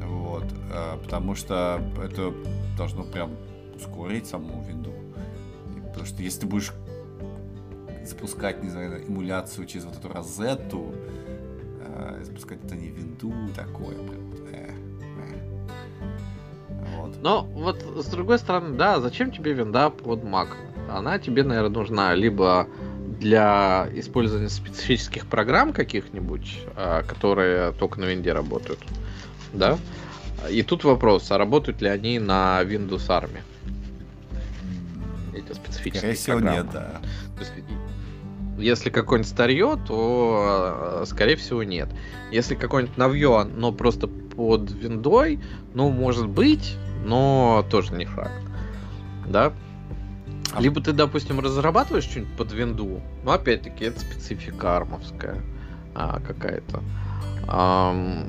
Вот. э, Потому что это должно прям ускорить саму винду. Потому что если ты будешь запускать, не знаю, эмуляцию через вот эту розетту, э, запускать это не винду, такое прям. э, э. Вот. Но вот с другой стороны, да, зачем тебе винда под Mac? Она тебе, наверное, нужна либо для использования специфических программ каких-нибудь, а, которые только на винде работают, да? И тут вопрос, а работают ли они на Windows Army? Эти специфические Скорее всего, программы. нет, да. То есть, если какое-нибудь старье, то, э, скорее всего, нет. Если какое-нибудь новье, но просто под виндой, ну, может быть, но тоже не факт. Да? А Либо ты, допустим, разрабатываешь что-нибудь под винду, но опять-таки это специфика армовская а, какая-то. А,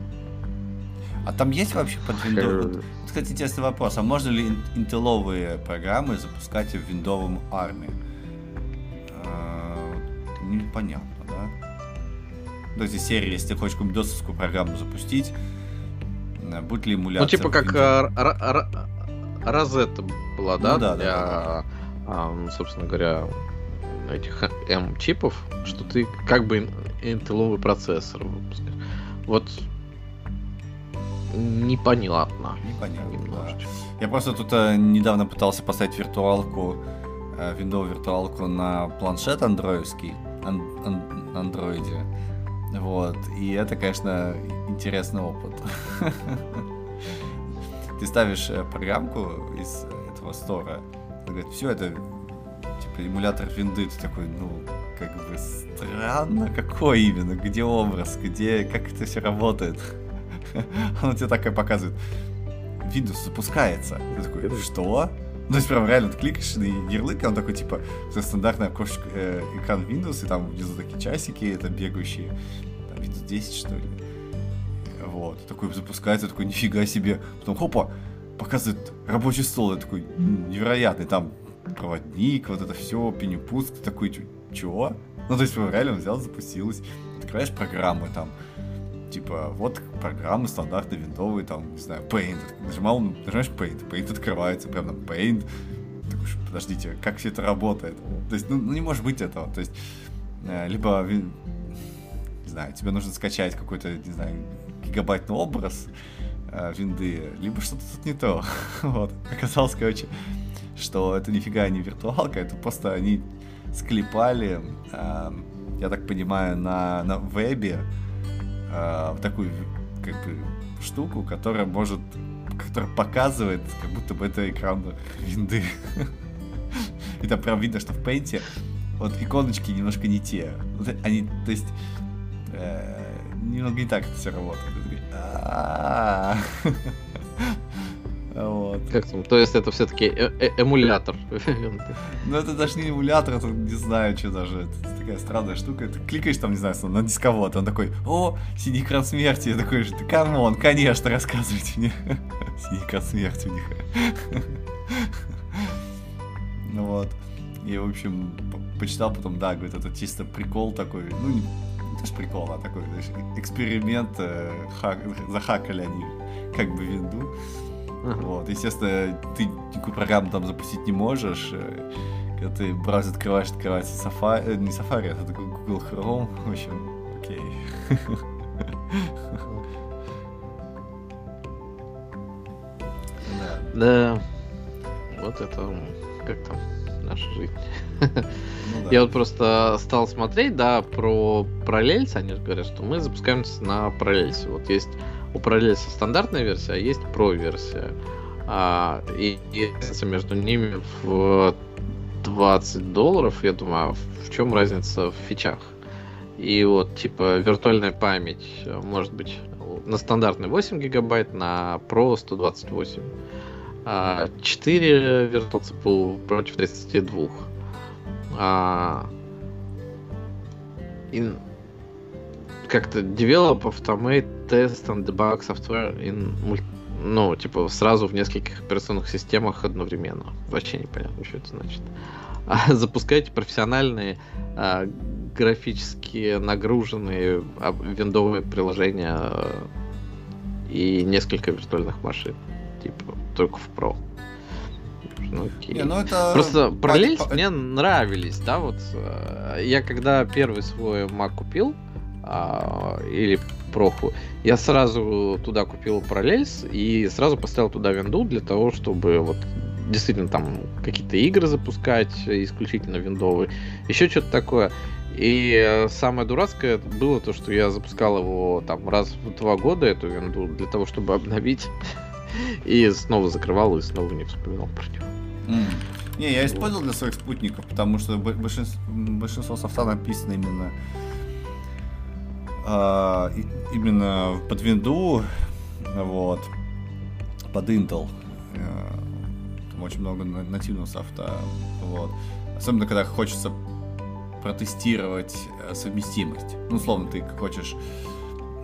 а там есть вообще под винду? Кстати, интересный вопрос. А можно ли интеловые программы запускать в виндовом армии? непонятно, да? То есть из серии, если ты хочешь какую-нибудь досовскую программу запустить, э, будет ли эмуляция? Ну, типа как Розетта была, да? Ну, да, для, да, да. Собственно говоря, этих M-чипов, что ты как бы интеловый процессор выпускаешь. Вот непонятно. Непонятно, немножечко. Да. Я просто тут э, недавно пытался поставить виртуалку, э, виндовую виртуалку на планшет андроидский ан- ан- андроиде. Вот. И это, конечно, интересный опыт. Ты ставишь э, программку из этого стора, говорит, все это типа эмулятор винды, ты такой, ну, как бы странно, какой именно, где образ, где, как это все работает. Он тебе такое показывает. Windows запускается. Ты такой, что? Ну, то есть прям реально ты кликаешь на ярлык, и он такой, типа, стандартный окошко, э, экран Windows, и там внизу такие часики, это бегающие, там, Windows 10, что ли. Вот, такой запускается, такой, нифига себе. Потом, хопа, показывает рабочий стол, я такой, невероятный, там проводник, вот это все, пенюпуск, ты такой, чего? Ну, то есть, реально взял, запустилось. Открываешь программы там, типа, вот программы стандартные, винтовые, там, не знаю, Paint. Нажимал, нажимаешь Paint, Paint открывается, прям там Paint. Такой, подождите, как все это работает? То есть, ну, ну не может быть этого. То есть, э, либо, не знаю, тебе нужно скачать какой-то, не знаю, гигабайтный образ э, винды, либо что-то тут не то. вот. Оказалось, короче, что это нифига не виртуалка, это просто они склепали, э, я так понимаю, на, на вебе э, такую как бы штуку, которая может, которая показывает, как будто бы это экран винды. И там прям видно, что в пейнте вот иконочки немножко не те. Они, то есть, э, немного не так это все работает. Вот. Как там? То есть это все-таки э -э эмулятор. Ну это даже не эмулятор, это не знаю, что даже. Это такая странная штука. Ты кликаешь там, не знаю, на дисковод, он такой, о, синий экран смерти. Я такой, come on, конечно, рассказывайте мне. Синий экран смерти у них. Ну вот. И, в общем, почитал потом, да, говорит, это чисто прикол такой, ну, не, не то, что прикол, а такой, знаешь, эксперимент, э, хак, захакали они как бы винду. Вот, естественно, ты никакую программу там запустить не можешь. Э, когда ты браузер открываешь, открывается Safari, э, не Safari, это Google Chrome, в общем, окей. Да. Вот это как там наша жизнь. Ну. Я вот просто стал смотреть, да, про параллельс, они говорят, что мы запускаемся на параллельсе. Вот есть у параллельса стандартная версия, а есть про-версия. А, и, разница между ними в 20 долларов, я думаю, а в чем разница в фичах? И вот, типа, виртуальная память э, может быть на стандартный 8 гигабайт, на Pro 128. А 4 Virtual CPU против 32. А, и как-то develop, automate, test and debug software in ну, типа, сразу в нескольких операционных системах одновременно. Вообще непонятно, что это значит. А запускайте профессиональные а, графически нагруженные а, виндовые приложения а, и несколько виртуальных машин. Типа, только в Pro. Ну, окей. Не, ну это... Просто параллельно мне нравились, да, вот. А, я когда первый свой Mac купил, а, или проху, я сразу туда купил Parallels и сразу поставил туда винду для того, чтобы вот действительно там какие-то игры запускать исключительно виндовые, еще что-то такое. И самое дурацкое было то, что я запускал его там раз в два года, эту винду, для того, чтобы обновить. И снова закрывал и снова не вспоминал про него. Mm. Не, я использовал для своих спутников, потому что большинство, большинство софта написано именно а, именно под винду, вот, под Intel. Э, там очень много нативного софта, вот. Особенно, когда хочется протестировать э, совместимость. Ну, условно, ты хочешь...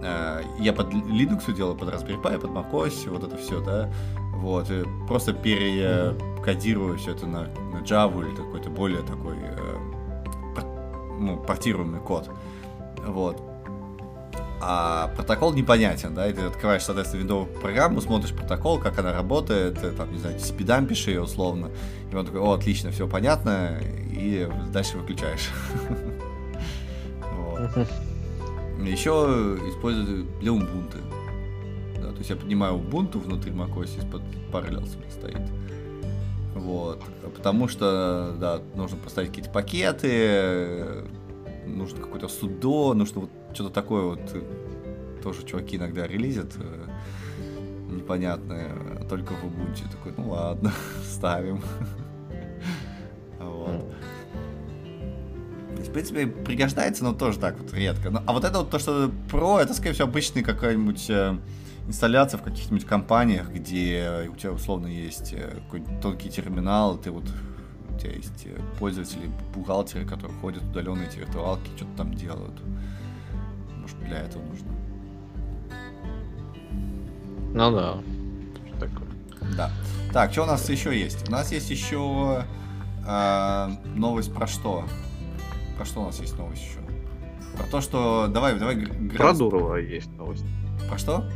Э, я под Linux делаю, под Raspberry Pi, под macOS, вот это все, да. Вот, и просто перекодирую все это на, на Java или какой-то более такой ну, портируемый код. Вот а протокол непонятен, да, и ты открываешь, соответственно, виндовую программу, смотришь протокол, как она работает, там, не знаю, спидампишь ее условно, и он такой, о, отлично, все понятно, и дальше выключаешь. Еще использую для Ubuntu. Да, то есть я поднимаю Ubuntu внутри macOS из-под Parallels стоит. Вот. Потому что, да, нужно поставить какие-то пакеты, нужно какой-то судо, нужно вот что-то такое вот э, тоже чуваки иногда релизят э, непонятное, только в Ubuntu. Такой, ну ладно, ставим. Вот. В принципе, пригождается, но тоже так вот редко. Но, а вот это вот то, что про, это, скорее всего, обычный какая-нибудь э, инсталляция в каких-нибудь компаниях, где у тебя условно есть э, какой-нибудь тонкий терминал, ты вот у тебя есть э, пользователи, бухгалтеры, которые ходят удаленно эти виртуалки, что-то там делают для этого нужно. Ну да. Такое. Да. Так, что у нас еще есть? У нас есть еще э, новость про что? Про что у нас есть новость еще? Про то, что... Давай, давай... Про Дурова есть новость. Про что?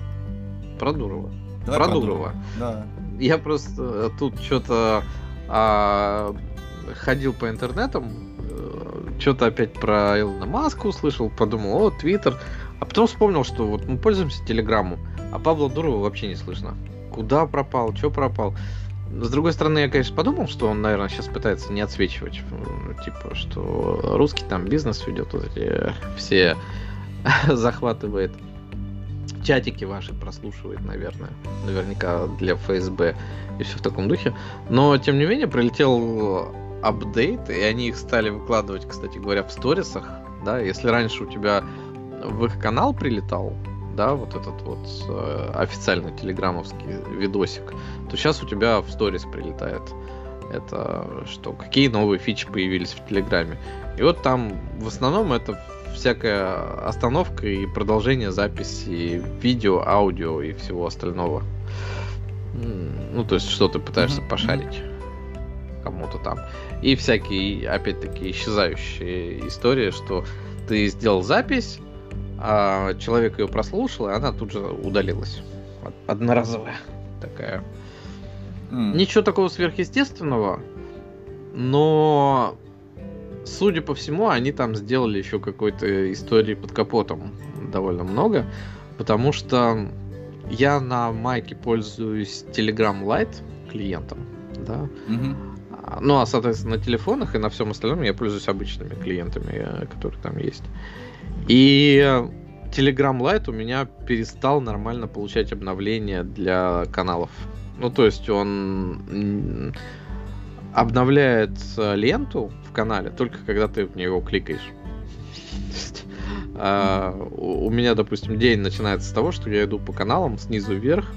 Про Дурова. Давай про, про Дурова. Дурова. Да. Я просто э, тут что-то а, ходил по интернетам, что-то опять про Илона Маска услышал, подумал, о, Твиттер. А потом вспомнил, что вот мы пользуемся Телеграммом, а Павла Дурова вообще не слышно. Куда пропал, что пропал. С другой стороны, я, конечно, подумал, что он, наверное, сейчас пытается не отсвечивать. Ну, типа, что русский там бизнес ведет, вот эти все захватывает. Чатики ваши прослушивает, наверное. Наверняка для ФСБ и все в таком духе. Но, тем не менее, прилетел апдейт, и они их стали выкладывать, кстати говоря, в сторисах, да, если раньше у тебя в их канал прилетал, да, вот этот вот э, официальный телеграммовский видосик, то сейчас у тебя в сторис прилетает. Это что, какие новые фичи появились в Телеграме. И вот там в основном это всякая остановка и продолжение записи видео, аудио и всего остального. Ну, то есть, что ты пытаешься mm-hmm. пошарить кому-то там. И всякие, опять-таки, исчезающие истории, что ты сделал запись, а человек ее прослушал, и она тут же удалилась. Одноразовая такая. Mm. Ничего такого сверхъестественного, но судя по всему, они там сделали еще какой-то истории под капотом довольно много, потому что я на майке пользуюсь Telegram Lite клиентом, да, mm-hmm. Ну, а, соответственно, на телефонах и на всем остальном я пользуюсь обычными клиентами, э, которые там есть. И Telegram Lite у меня перестал нормально получать обновления для каналов. Ну, то есть он обновляет ленту в канале только когда ты в него кликаешь. Uh, у меня, допустим, день начинается с того, что я иду по каналам снизу вверх,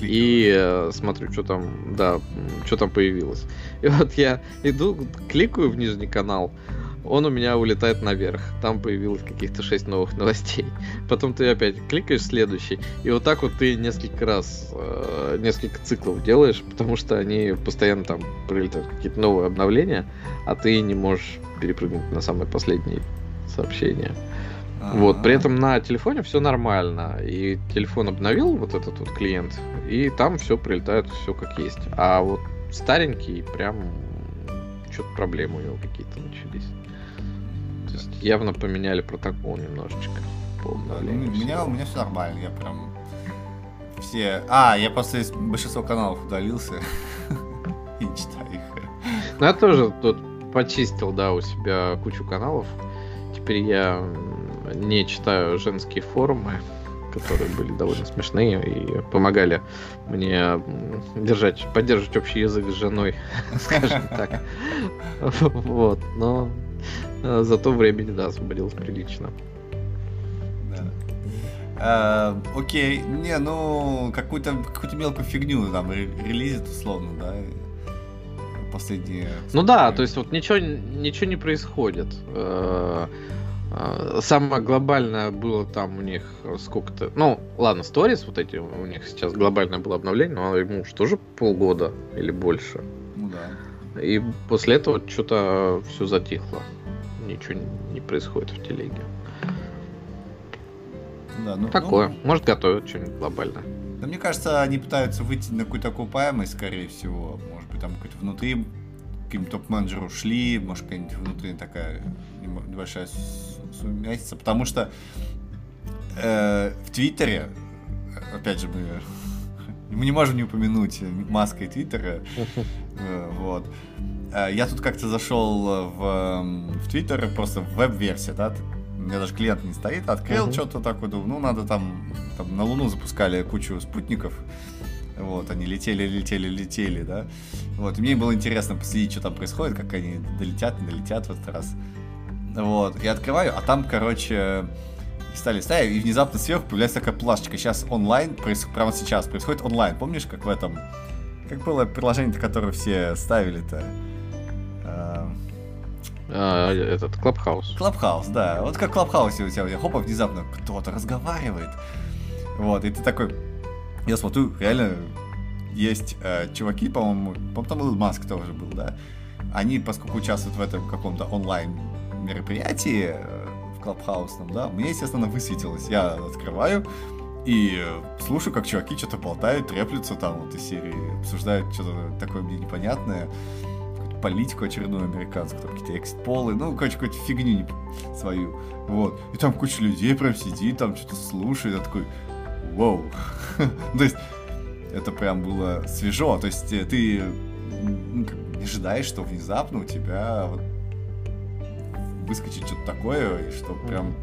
и э, смотрю, что там, да, что там появилось. И вот я иду, кликаю в нижний канал, он у меня улетает наверх. Там появилось каких-то 6 новых новостей. Потом ты опять кликаешь следующий. И вот так вот ты несколько раз, э, несколько циклов делаешь, потому что они постоянно там прилетают какие-то новые обновления, а ты не можешь перепрыгнуть на самое последнее сообщение. Вот, при этом на телефоне все нормально. И телефон обновил вот этот вот клиент, и там все прилетает, все как есть. А вот старенький, прям что-то проблемы у него какие-то явно поменяли протокол немножечко. Да, ну, у меня, у меня все нормально, я прям все... А, я просто из большинства каналов удалился и читаю их. Ну, я тоже тут почистил, да, у себя кучу каналов. Теперь я не читаю женские форумы, которые были довольно смешные и помогали мне держать, поддерживать общий язык с женой, скажем так. Вот, но зато времени, да, освободилось прилично. Да. А, окей, не, ну, какую-то какую мелкую фигню там ре- релизит условно, да, последние... Ну да, то есть вот ничего, ничего не происходит. Э, э, Самое глобальное было там у них сколько-то... Ну, ладно, сторис вот эти, у них сейчас глобальное было обновление, но ему уж тоже полгода или больше. Ну да. И после этого что-то все затихло. Ничего не происходит в телеге. Да, ну, Такое. ну, Может готовят что-нибудь глобальное. Да мне кажется, они пытаются выйти на какую-то окупаемость, скорее всего. Может быть, там какой-то внутри каким-то топ-менеджеру ушли, может, какая-нибудь внутри такая небо- небольшая сумятица. Потому что э, в Твиттере, э, опять же, мы, мы не можем не упомянуть маской Твиттера, э, вот. Э, Я тут как-то зашел в, м, в Твиттер, просто в веб-версия, да, у меня даже клиент не стоит, открыл Мгм. что-то такое, думаю, ну, надо там, там на Луну запускали кучу спутников, вот, они летели, летели, летели, да, вот, и мне было интересно последить, что там происходит, как они долетят, не долетят в этот раз, вот, и открываю, а там, короче, стали ставить, и внезапно сверху появляется такая плашечка, сейчас онлайн, проис- прямо сейчас происходит онлайн, помнишь, как в этом, как было приложение, которое все ставили-то, А, Этот Клабхаус. Клабхаус, да. Вот как в Клабхаусе у тебя, опа, внезапно кто-то разговаривает. Вот, и ты такой... Я смотрю, реально есть э, чуваки, по-моему, по-моему, там Илон Маск тоже был, да? Они, поскольку участвуют в этом каком-то онлайн мероприятии э, в Клабхаусном, да, мне, естественно, высветилось. Я открываю и слушаю, как чуваки что-то болтают, треплются там вот из серии, обсуждают что-то такое мне непонятное политику очередную американскую, там какие-то эксполы, ну, короче, какую-то фигню свою. Вот. И там куча людей прям сидит, там что-то слушает, я такой, вау. То есть, это прям было свежо. То есть, э, ты не ожидаешь, что внезапно у тебя вот выскочит что-то такое, и что прям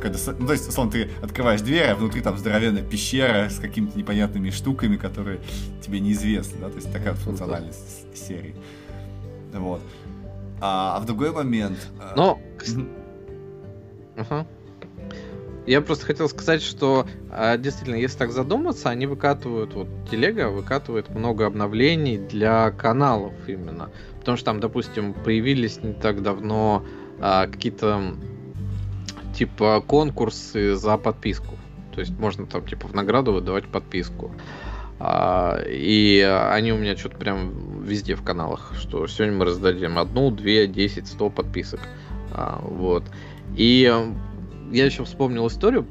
доста- ну, то есть, условно, ты открываешь дверь, а внутри там здоровенная пещера с какими-то непонятными штуками, которые тебе неизвестны, да, то есть такая вот функциональность с- серии. Вот. А, а в другой момент... а, Но. Ага. Я просто хотел сказать, что а, действительно, если так задуматься, они выкатывают, вот телега выкатывает много обновлений для каналов именно. Потому что там, допустим, появились не так давно а, какие-то типа конкурсы за подписку. То есть можно там типа в награду выдавать подписку. А, и они у меня что-то прям везде в каналах, что сегодня мы раздадим одну, две, десять, сто подписок. А, вот. И я еще вспомнил историю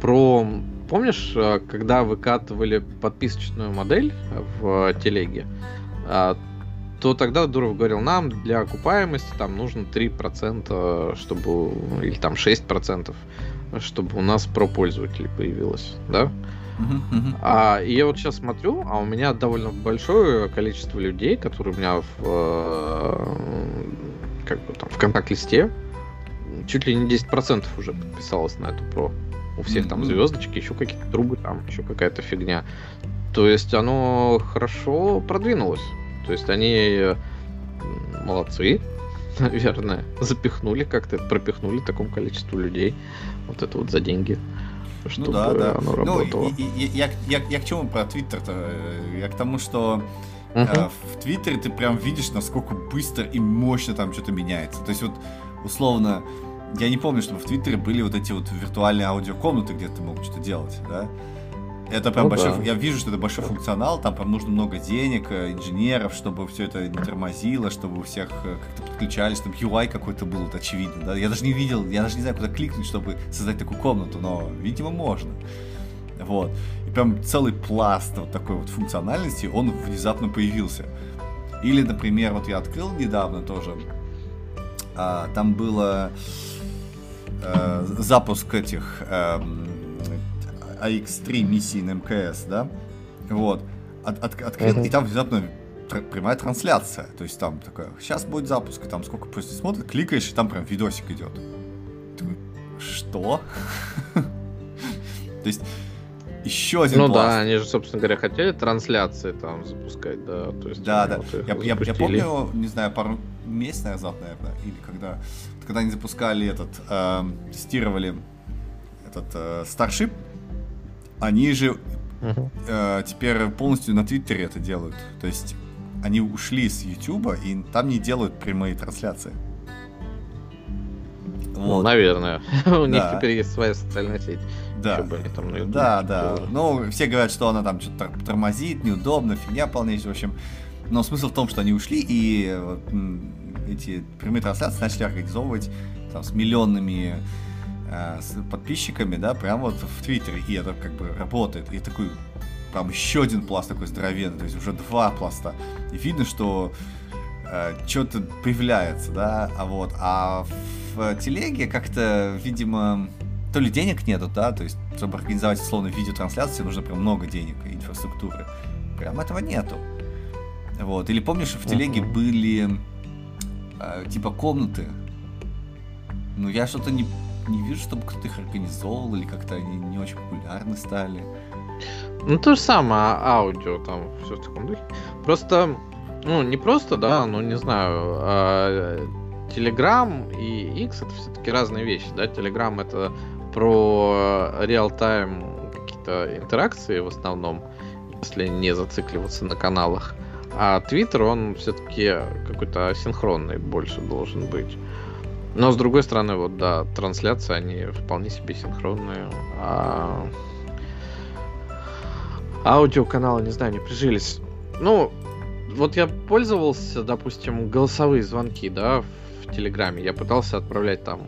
про... Помнишь, э, когда выкатывали подписочную модель в телеге, а, то тогда Дуров говорил, нам для окупаемости там нужно 3%, чтобы... Или там 6%, чтобы у нас про пользователей появилось, да? А, и я вот сейчас смотрю, а у меня довольно большое количество людей, которые у меня в, э, как бы там, в контакт-листе, чуть ли не 10% уже подписалось на эту про. У всех там звездочки, еще какие-то трубы, там еще какая-то фигня. То есть оно хорошо продвинулось. То есть они молодцы, наверное, запихнули как-то, пропихнули такому количеству людей вот это вот за деньги, чтобы Ну да, да. оно Ну, работало. и- и- и- я, я, я к чему про Твиттер-то? Я к тому, что Мгм. э, в Твиттере ты прям видишь, насколько быстро и мощно там что-то меняется. То есть вот, условно, я не помню, чтобы в Твиттере были вот эти вот виртуальные аудиокомнаты, где ты мог что-то делать, да? Это прям Ну большой, да. я вижу, что это большой функционал, там прям нужно много денег, э, инженеров, чтобы все это не тормозило, чтобы у всех э, как-то подключались, чтобы UI какой-то был, вот, очевидно, да? Я даже не видел, я даже не знаю, куда кликнуть, чтобы создать такую комнату, но, видимо, можно. Вот. И прям целый пласт вот такой вот функциональности, он внезапно появился. Или, например, вот я открыл недавно тоже, а, там было э, запуск этих э, AX3 миссий на МКС, да, вот, от, от, открыл, uh-huh. и там внезапно тр- прямая трансляция, то есть там такое, сейчас будет запуск, и там сколько просто смотрит, кликаешь, и там прям видосик идет. Такой, что? То есть еще один Ну пласт. да, они же, собственно говоря, хотели трансляции там запускать, да. То есть, Да, да. вот Я, помню, не знаю, пару месяцев назад, наверное, или когда, когда они запускали этот, эм, тестировали этот э, Starship, они же э, теперь полностью на Твиттере это делают. То есть они ушли с Ютуба и там не делают прямые трансляции. Ну, Вот. наверное. У них теперь есть своя социальная сеть. Да. Там Да, да. Ну, все говорят, что она там что-то тормозит, неудобно, фигня полнейшая, в общем. Но смысл в том, что они ушли и эти прямые трансляции начали организовывать там, с миллионными э, с подписчиками, да, прям вот в Твиттере. И это как бы работает. И такой прям еще один пласт такой здоровенный, то есть уже два пласта. И видно, что что-то появляется, да, а вот, а в телеге как-то, видимо, то ли денег нету, да, то есть, чтобы организовать условно видеотрансляцию, нужно прям много денег и инфраструктуры. Прям этого нету. Вот. Или помнишь, в телеге были э, типа комнаты. Ну, я что-то не, не вижу, чтобы кто-то их организовывал, или как-то они не очень популярны стали. Ну, то же самое, а- аудио там, все в таком духе. Просто, ну, не просто, да, ну, не знаю, а, Telegram и X это все-таки разные вещи, да. Telegram это про реал-тайм какие-то интеракции в основном, если не зацикливаться на каналах. А Twitter, он все-таки какой-то асинхронный больше должен быть. Но с другой стороны, вот да, трансляции, они вполне себе синхронные. А аудиоканалы, не знаю, не прижились. Ну, вот я пользовался, допустим, голосовые звонки, да, в Телеграме. Я пытался отправлять там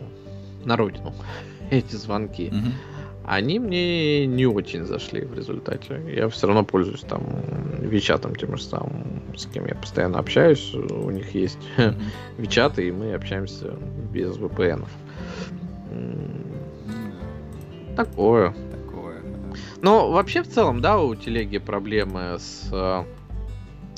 на родину эти звонки. Мгм. Они мне не очень зашли в результате. Я все равно пользуюсь там Вичатом тем же самым, с кем я постоянно общаюсь. У них есть. Вичаты, и мы общаемся без VPN. Такое. Такое. Но вообще в целом, да, у телеги проблемы с э,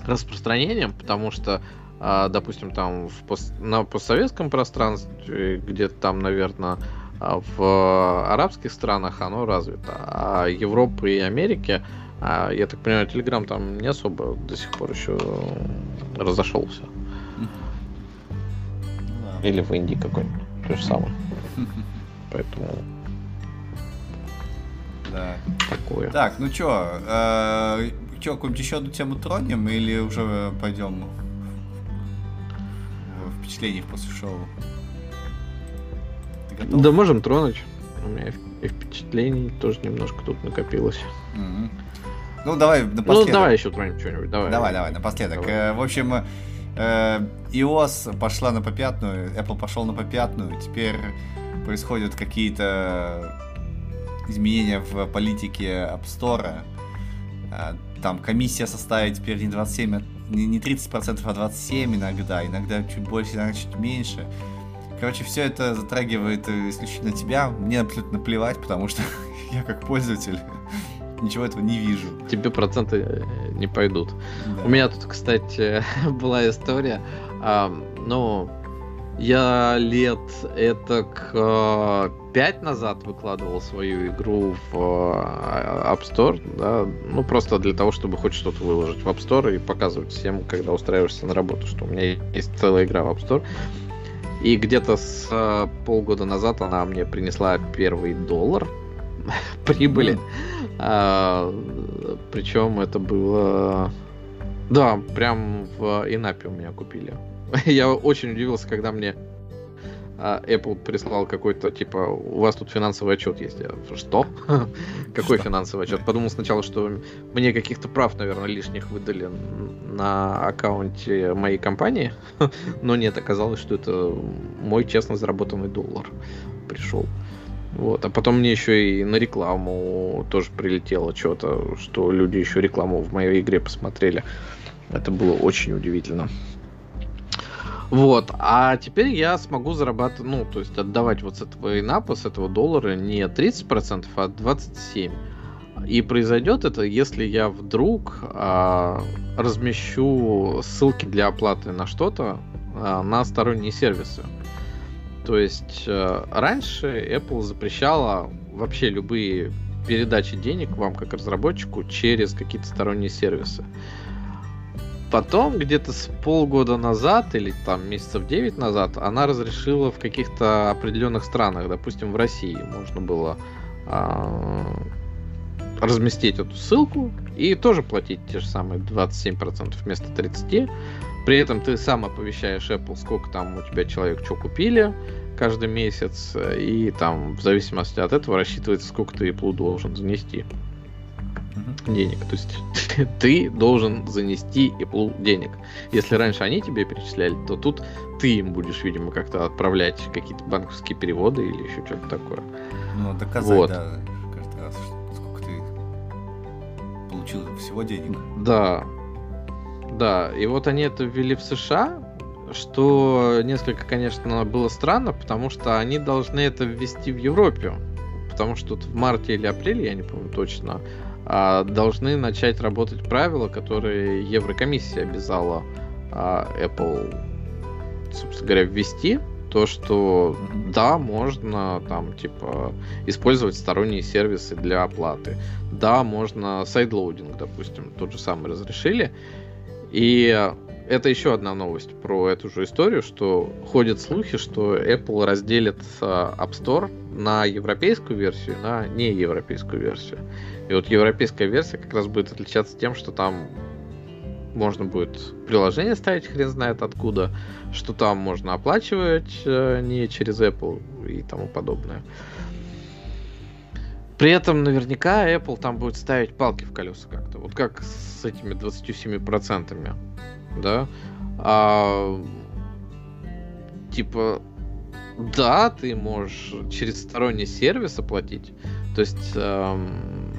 распространением, потому что, а, допустим, там в пос- на постсоветском пространстве, где-то там, наверное, в арабских странах оно развито, а Европы и Америки, а, я так понимаю, Телеграм там не особо до сих пор еще разошелся. Или в Индии какой-нибудь. То же самое. Поэтому Да. такое. Так, ну чё, э, чё, какую-нибудь еще одну тему тронем или уже пойдем в впечатлениях после шоу? Готов? Да можем тронуть. У меня и впечатлений тоже немножко тут накопилось. Мгм. Ну, давай Ну, напоследок. давай еще тронем что-нибудь. Давай, Давай, давай, напоследок. Давай. Э, в общем, э, iOS пошла на попятную, Apple пошел на попятную, теперь происходят какие-то изменения в политике App Store. Э, Там комиссия составит теперь не 27, а- не 30%, а 27 иногда, иногда чуть больше, иногда чуть меньше. Короче, все это затрагивает э, исключительно тебя. Мне абсолютно плевать, потому что я как пользователь ничего этого не вижу. Тебе проценты э, не пойдут. Да. У меня тут, кстати, была история. А, ну, я лет это к 5 назад выкладывал свою игру в э, App Store, да, ну просто для того, чтобы хоть что-то выложить в App Store и показывать всем, когда устраиваешься на работу, что у меня есть целая игра в App Store. И где-то с э, полгода назад она мне принесла первый доллар прибыли. А, причем это было... Да, прям в Инапе у меня купили. Я очень удивился, когда мне а, Apple прислал какой-то, типа, у вас тут финансовый отчет есть. Я, что? Какой финансовый отчет? Подумал сначала, что мне каких-то прав, наверное, лишних выдали на аккаунте моей компании. Но нет, оказалось, что это мой честно заработанный доллар пришел. Вот, а потом мне еще и на рекламу тоже прилетело что-то, что люди еще рекламу в моей игре посмотрели. Это было очень удивительно. Вот, а теперь я смогу зарабатывать, ну, то есть отдавать вот с этого инапа, с этого доллара не 30%, а 27%. И произойдет это, если я вдруг а, размещу ссылки для оплаты на что-то а, на сторонние сервисы. То есть а, раньше Apple запрещала вообще любые передачи денег вам как разработчику через какие-то сторонние сервисы. Потом, где-то с полгода назад или там месяцев 9 назад, она разрешила в каких-то определенных странах, допустим, в России, можно было а, разместить эту ссылку и тоже платить те же самые 27% вместо 30%. При этом ты сам оповещаешь Apple, сколько там у тебя человек что купили каждый месяц, и там в зависимости от этого рассчитывается, сколько ты Apple должен занести денег. То есть ты должен занести Apple денег. Если раньше они тебе перечисляли, то тут ты им будешь, видимо, как-то отправлять какие-то банковские переводы или еще что-то такое. Ну, доказать, вот. да, каждый раз, сколько ты получил всего денег. Да. Да, и вот они это ввели в США, что несколько, конечно, было странно, потому что они должны это ввести в Европе. Потому что тут в марте или апреле, я не помню точно, а, должны начать работать правила, которые Еврокомиссия обязала а, Apple, собственно говоря, ввести. То, что да, можно там типа использовать сторонние сервисы для оплаты. Да, можно sideloading, допустим, тот же самый разрешили. И это еще одна новость про эту же историю, что ходят слухи, что Apple разделит а, App Store на европейскую версию и на неевропейскую версию. И вот европейская версия как раз будет отличаться тем, что там можно будет приложение ставить хрен знает откуда, что там можно оплачивать э, не через Apple и тому подобное. При этом наверняка Apple там будет ставить палки в колеса как-то. Вот как с этими 27%. Да? А, типа, да, ты можешь через сторонний сервис оплатить. То есть эм,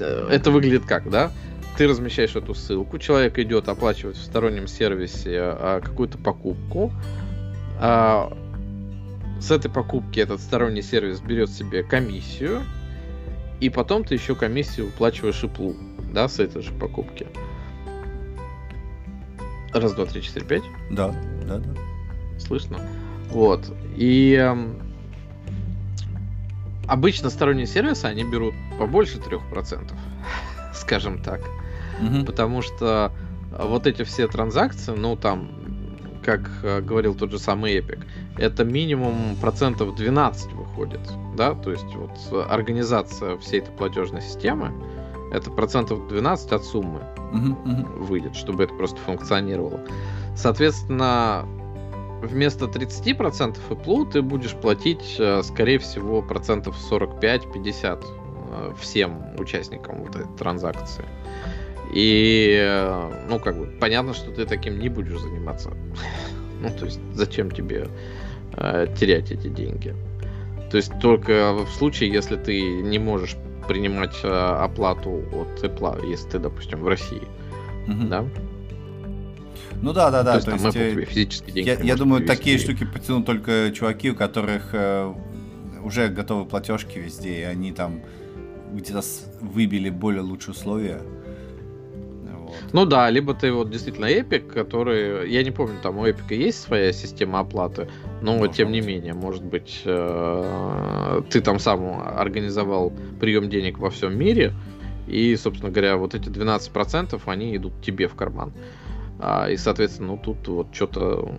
это выглядит как, да? Ты размещаешь эту ссылку, человек идет оплачивать в стороннем сервисе а, какую-то покупку. А, с этой покупки этот сторонний сервис берет себе комиссию, и потом ты еще комиссию выплачиваешь Apple, да, с этой же покупки. Раз, два, три, четыре, пять. Да, да, да. Слышно. Вот. И эм, обычно сторонние сервисы, они берут побольше 3%, скажем так. Угу. Потому что вот эти все транзакции, ну там, как э, говорил тот же самый Epic, это минимум процентов 12 выходит, да, то есть вот организация всей этой платежной системы, это процентов 12 от суммы выйдет, чтобы это просто функционировало. Соответственно, вместо 30% Apple ты будешь платить, э, скорее всего, процентов 45-50 э, всем участникам вот этой транзакции. И, э, ну, как бы, понятно, что ты таким не будешь заниматься. ну, то есть, зачем тебе терять эти деньги? То есть, только в случае, если ты не можешь принимать э, оплату от Apple, если ты, допустим, в России. Mm-hmm. Да? Ну да, да, да. То, то есть, есть тебе физически деньги я, я думаю, привести. такие штуки потянут только чуваки, у которых э, уже готовы платежки везде, и они там где-то выбили более лучшие условия. Ну да, либо ты вот действительно Epic, который, я не помню, там у Epic есть своя система оплаты, но Должен тем не менее, может быть, э, ты там сам организовал прием денег во всем мире, и, собственно говоря, вот эти 12% они идут тебе в карман. А, и, соответственно, ну тут вот что-то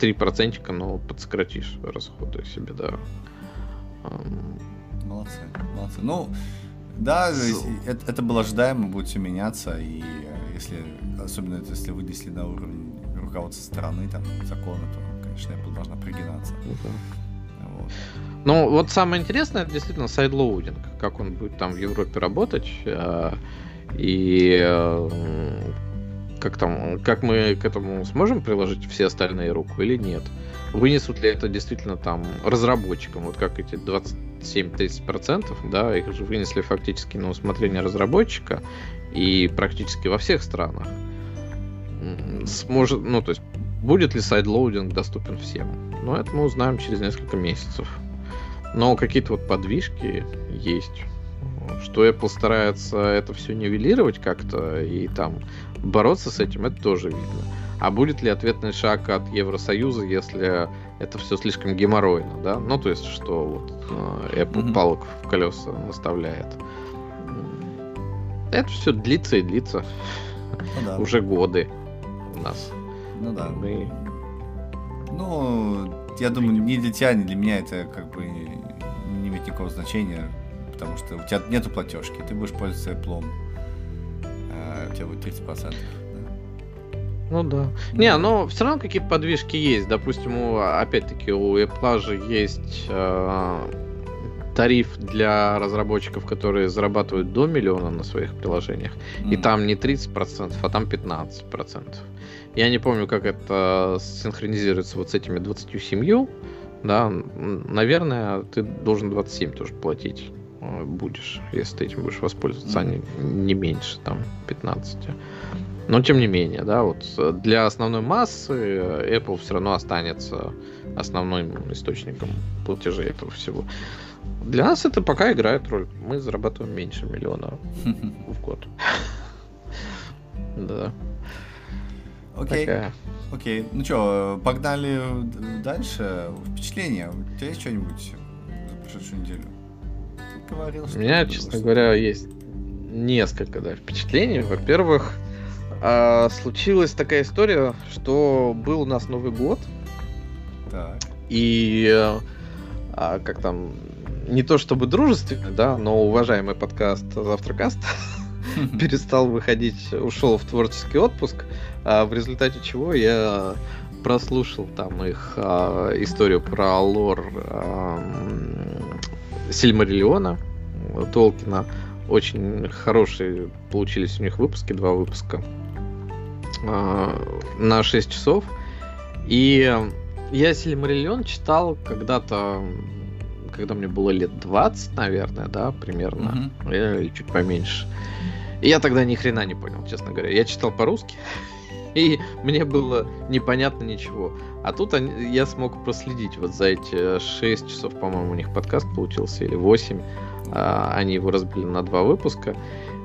3% ну, подсократишь расходы себе, да. Молодцы, молодцы. Ну, да, это, это было ожидаемо, будет все меняться, и э, если, особенно если вынесли на уровень руководства страны, там, закона, то, конечно, Apple должна прогинаться. Okay. Вот. Ну, вот самое интересное, это действительно sideloading, как он будет там в Европе работать, э, и э, как там, как мы к этому сможем приложить все остальные руку или нет? Вынесут ли это действительно там разработчикам, вот как эти 27-30%, да, их же вынесли фактически на усмотрение разработчика и практически во всех странах. сможет, ну, то есть, будет ли sideloading доступен всем? Ну, это мы узнаем через несколько месяцев. Но какие-то вот подвижки есть. Что Apple старается это все нивелировать как-то и там бороться с этим, это тоже видно. А будет ли ответный шаг от Евросоюза, если это все слишком геморройно, да? Ну, то есть, что вот э, Apple mm-hmm. палок в колеса наставляет. Это все длится и длится. Ну, да. Уже годы у нас. Ну да. Мы... Ну, я думаю, ни для тебя, ни для меня это как бы не имеет никакого значения, потому что у тебя нету платежки, ты будешь пользоваться Apple, а у тебя будет 30%. Ну да. Не, но все равно какие-то подвижки есть. Допустим, у, опять-таки у Apple же есть э, тариф для разработчиков, которые зарабатывают до миллиона на своих приложениях. Mm. И там не 30%, а там 15%. Я не помню, как это синхронизируется вот с этими 27. Да, наверное, ты должен 27 тоже платить э, будешь, если ты этим будешь воспользоваться, mm. а не, не меньше, там, 15. Но тем не менее, да, вот э, для основной массы Apple все равно останется основным источником платежей этого всего. Для нас это пока играет роль. Мы зарабатываем меньше миллиона в год. Да. Окей. Окей. Ну что, погнали дальше. Впечатления. У тебя есть что-нибудь за прошедшую неделю? Ты говорил, что У меня, честно говоря, есть несколько да, впечатлений. Во-первых, а, случилась такая история, что был у нас Новый год. Так. И а, как там, не то чтобы дружественный, да, но уважаемый подкаст Завтракаст перестал выходить, ушел в творческий отпуск, а в результате чего я прослушал там их а, историю про лор а, Сильмариллиона Толкина. Очень хорошие получились у них выпуски, два выпуска на 6 часов. И я Сильмариллион читал когда-то, когда мне было лет 20, наверное, да, примерно, mm-hmm. или чуть поменьше. И я тогда ни хрена не понял, честно говоря. Я читал по-русски, и мне было непонятно ничего. А тут они, я смог проследить вот за эти 6 часов, по-моему, у них подкаст получился, или 8. А, они его разбили на два выпуска.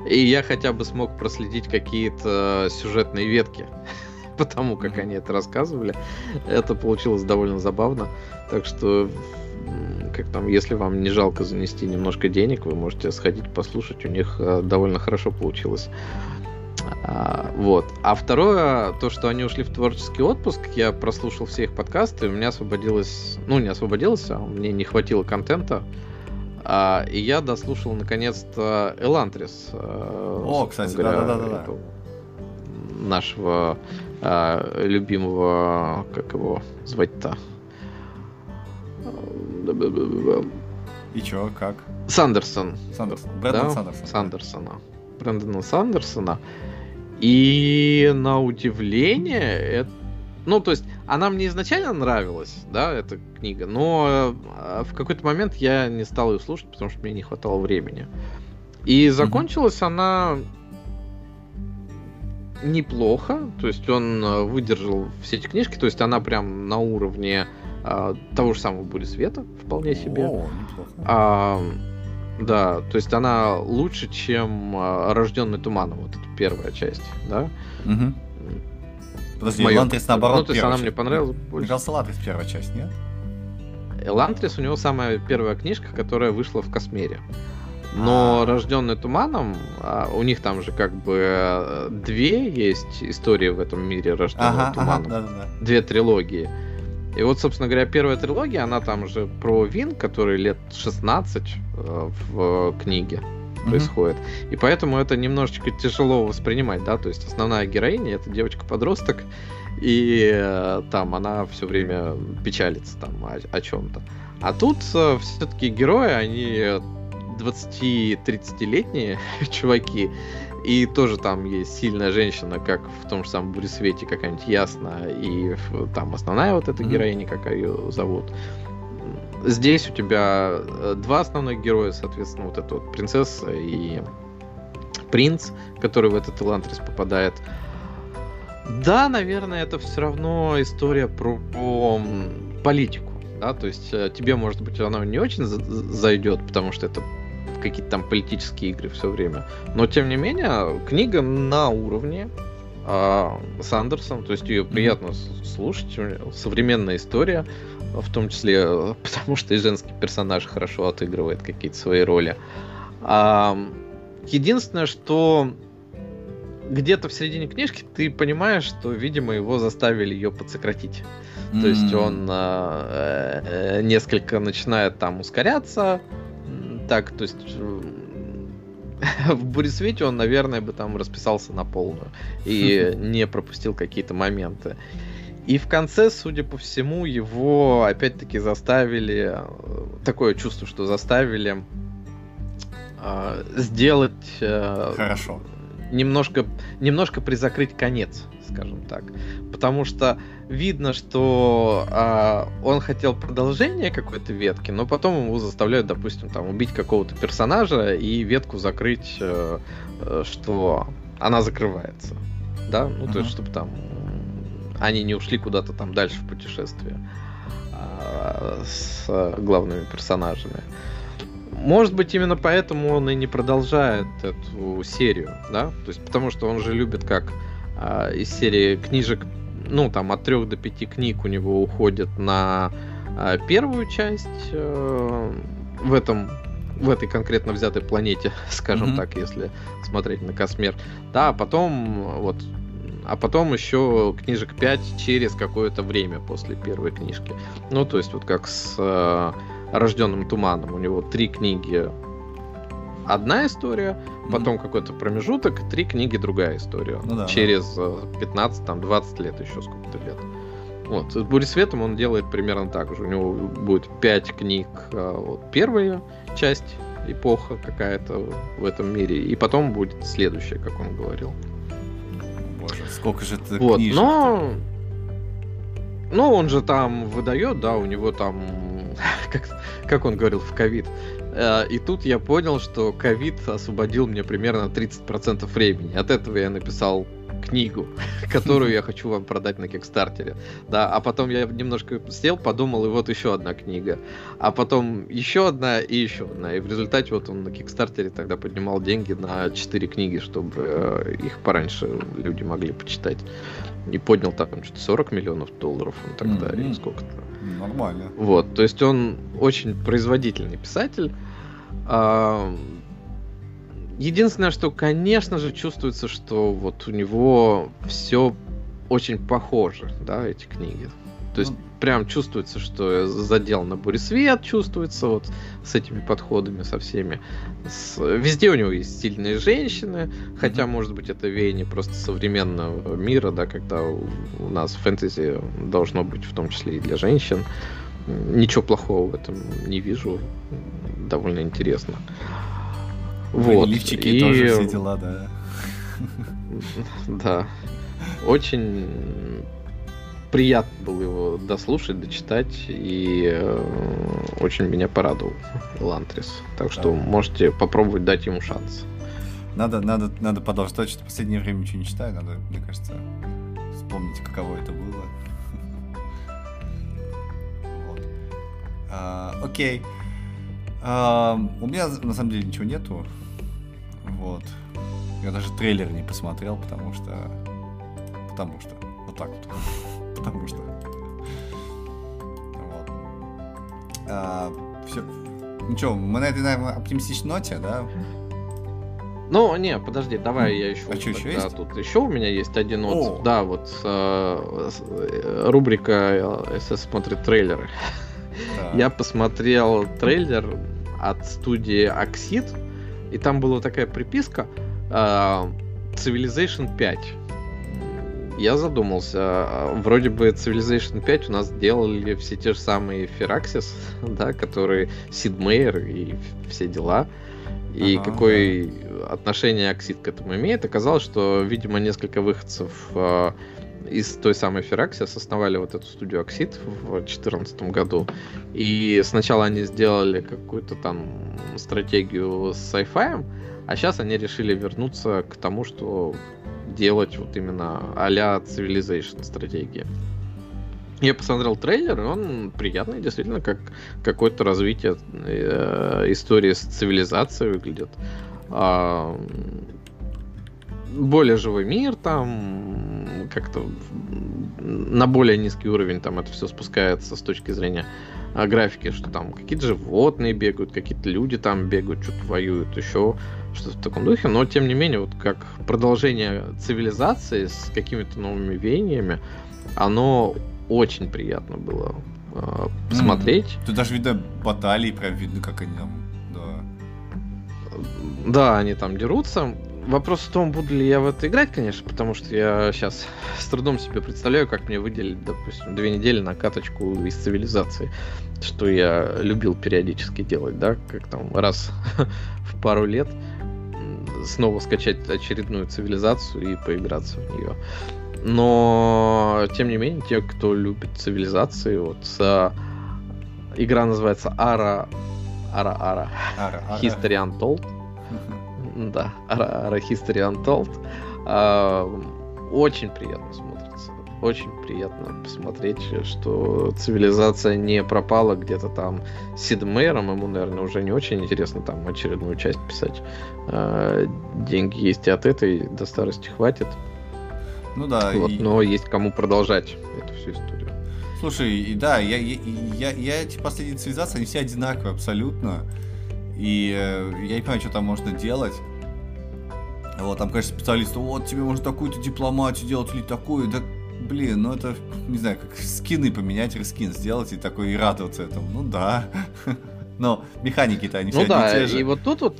И я хотя бы смог проследить какие-то сюжетные ветки потому как они это рассказывали. Это получилось довольно забавно. Так что, как там, если вам не жалко занести немножко денег, вы можете сходить послушать. У них э, довольно хорошо получилось. А, вот. А второе, то, что они ушли в творческий отпуск, я прослушал все их подкасты, и у меня освободилось, ну не освободилось, а мне не хватило контента. А, и я дослушал наконец-то Элантрис. Э, О, кстати, да-да-да. Нашего а, любимого, как его звать-то? И чё, как? Сандерсон. Сандерсон. Брэндон да? Сандерсон. Сандерсона. Брэндона Сандерсона. И на удивление, это ну, то есть, она мне изначально нравилась, да, эта книга, но э, в какой-то момент я не стал ее слушать, потому что мне не хватало времени. И закончилась mm-hmm. она неплохо, то есть он э, выдержал все эти книжки, то есть она прям на уровне а, того же самого Бури Света, вполне себе. О, а, да, то есть она лучше, чем а, Рожденный туманом, вот эта первая часть, да. Угу. Подожди, моем... Элантрис наоборот Ну, то есть она мне понравилась больше. Мне Элантрис первая часть, нет? Элантрис у него самая первая книжка, которая вышла в Космере. Но а. рожденный туманом, а, у них там же как бы э, две есть истории в этом мире рожденного ага, туманом. Ага, да, да. Две трилогии. И вот, собственно говоря, первая трилогия, она там же про Вин, который лет 16 э, в книге происходит. Mm-hmm. И поэтому это немножечко тяжело воспринимать, да, то есть основная героиня это девочка-подросток, и э, там она все время печалится там о, о чем-то. А тут э, все-таки герои, они 20-30-летние чуваки, и тоже там есть сильная женщина, как в том же самом Бурисвете какая-нибудь Ясна, и там основная вот эта героиня, как ее зовут. Здесь у тебя э, два основных героя, соответственно, вот эта вот принцесса и принц, который в этот Элантрис попадает. Да, наверное, это все равно история про, про политику. Да, то есть э, тебе, может быть, она не очень зайдет, потому что это какие-то там политические игры все время. Но тем не менее, книга на уровне а, с Андерсом, то есть ее приятно слушать, современная история, в том числе потому что и женский персонаж хорошо отыгрывает какие-то свои роли. А, единственное, что где-то в середине книжки ты понимаешь, что, видимо, его заставили ее подсократить. Mm-hmm. То есть он э, э, несколько начинает там ускоряться. Так, то есть в Буресвете он, наверное, бы там расписался на полную и не пропустил какие-то моменты. И в конце, судя по всему, его опять-таки заставили, э, такое чувство, что заставили э, сделать... Э, Хорошо. Немножко, немножко призакрыть конец, скажем так. Потому что видно, что э, он хотел продолжение какой-то ветки, но потом его заставляют, допустим, там убить какого-то персонажа и ветку закрыть, э, э, что она закрывается. Да, ну uh-huh. то есть, чтобы там они не ушли куда-то там дальше в путешествие э, с главными персонажами. Может быть, именно поэтому он и не продолжает эту серию, да? То есть, потому что он же любит как э, из серии книжек ну, там, от трех до пяти книг у него уходит на э, первую часть э, в этом в этой конкретно взятой планете, скажем mm-hmm. так, если смотреть на Космер. Да, а потом вот а потом еще книжек 5 через какое-то время после первой книжки. Ну, то есть вот как с э, Рожденным туманом. У него три книги одна история, потом mm-hmm. какой-то промежуток, три книги другая история. Ну, да, Через да. 15, там, 20 лет, еще сколько-то лет. Вот. С Буресветом он делает примерно так же. У него будет пять книг, а, вот, первая часть, эпоха какая-то в этом мире, и потом будет следующая, как он говорил. Боже, сколько же это вот, книжек? Но... Ну, он же там выдает, да, у него там, как, как он говорил, в ковид, Э, и тут я понял, что ковид освободил мне примерно 30% времени. От этого я написал книгу, которую я хочу вам продать на Кикстартере. Да, а потом я немножко сел, подумал, и вот еще одна книга. А потом еще одна и еще одна. И в результате вот он на Кикстартере тогда поднимал деньги на 4 книги, чтобы э, их пораньше люди могли почитать. И поднял там что-то 40 миллионов долларов он тогда, mm-hmm. или сколько-то. Нормально. Вот, то есть он очень производительный писатель. А, единственное, что, конечно же, чувствуется, что вот у него все очень похоже, да, эти книги. То есть ну, прям чувствуется, что задел на свет, чувствуется вот с этими подходами, со всеми. С... Везде у него есть сильные женщины, хотя, может быть, это веяние просто современного мира, да, когда у, у нас фэнтези должно быть в том числе и для женщин. Ничего плохого в этом не вижу. Довольно интересно. Вот. Лифчики и... тоже все дела, да. Да. Очень приятно было его дослушать, дочитать, и э, очень меня порадовал Лантрис. Так что да. можете попробовать дать ему шанс. Надо, надо, надо продолжать. Что в последнее время ничего не читаю, надо, мне кажется, вспомнить, каково это было. а, окей. А, у меня на самом деле ничего нету. Вот. Я даже трейлер не посмотрел, потому что... Потому что. Вот так вот потому что... Вот. А, все. Ну что, мы на этой, наверное, оптимистичной ноте, да? Ну, не, подожди, давай я еще. А что, еще есть? Тут еще у меня есть один отзыв. Да, вот э, э, рубрика СС смотрит трейлеры. Да. Я посмотрел трейлер от студии Oxid, и там была такая приписка э, Civilization 5 я задумался. А, вроде бы Civilization 5 у нас делали все те же самые Firaxis, да, которые Сид Мейер и все дела. И ага, какое да. отношение Оксид к этому имеет? Оказалось, что, видимо, несколько выходцев э, из той самой Firaxis основали вот эту студию Оксид в 2014 году. И сначала они сделали какую-то там стратегию с sci-fi, а сейчас они решили вернуться к тому, что делать вот именно а-ля Civilization стратегии. Я посмотрел трейлер, и он приятный, действительно, как какое-то развитие э, истории с цивилизацией выглядит. А, более живой мир там, как-то на более низкий уровень там это все спускается с точки зрения а, графики, что там какие-то животные бегают, какие-то люди там бегают, что-то воюют, еще что-то в таком духе. Но тем не менее, вот как продолжение цивилизации с какими-то новыми веяниями, оно очень приятно было э, посмотреть. Mm-hmm. Тут даже видно баталии, прям видно, как они там, да. Да, они там дерутся. Вопрос в том, буду ли я в это играть, конечно, потому что я сейчас с трудом себе представляю, как мне выделить, допустим, две недели на каточку из цивилизации, что я любил периодически делать, да, как там раз в пару лет снова скачать очередную цивилизацию и поиграться в нее. Но, тем не менее, те, кто любит цивилизации, вот а, игра называется Ара Ара Ара History Untold. Да, History Untold. А, очень приятно смотрится. Очень приятно посмотреть, что цивилизация не пропала где-то там с Сидмейром. Ему, наверное, уже не очень интересно там очередную часть писать. А, деньги есть и от этой до старости хватит. Ну да. Вот, и... Но есть кому продолжать эту всю историю. Слушай, и да, я, я, я, я эти последние цивилизации, они все одинаковые абсолютно. И э, я не понимаю, что там можно делать. Вот, там, конечно, специалисты, вот, тебе можно такую-то дипломатию делать или такую, да, блин, ну это, не знаю, как скины поменять, рескин сделать и такой, и радоваться этому. Ну да. Но механики-то они ну, все да, те же. и вот тут вот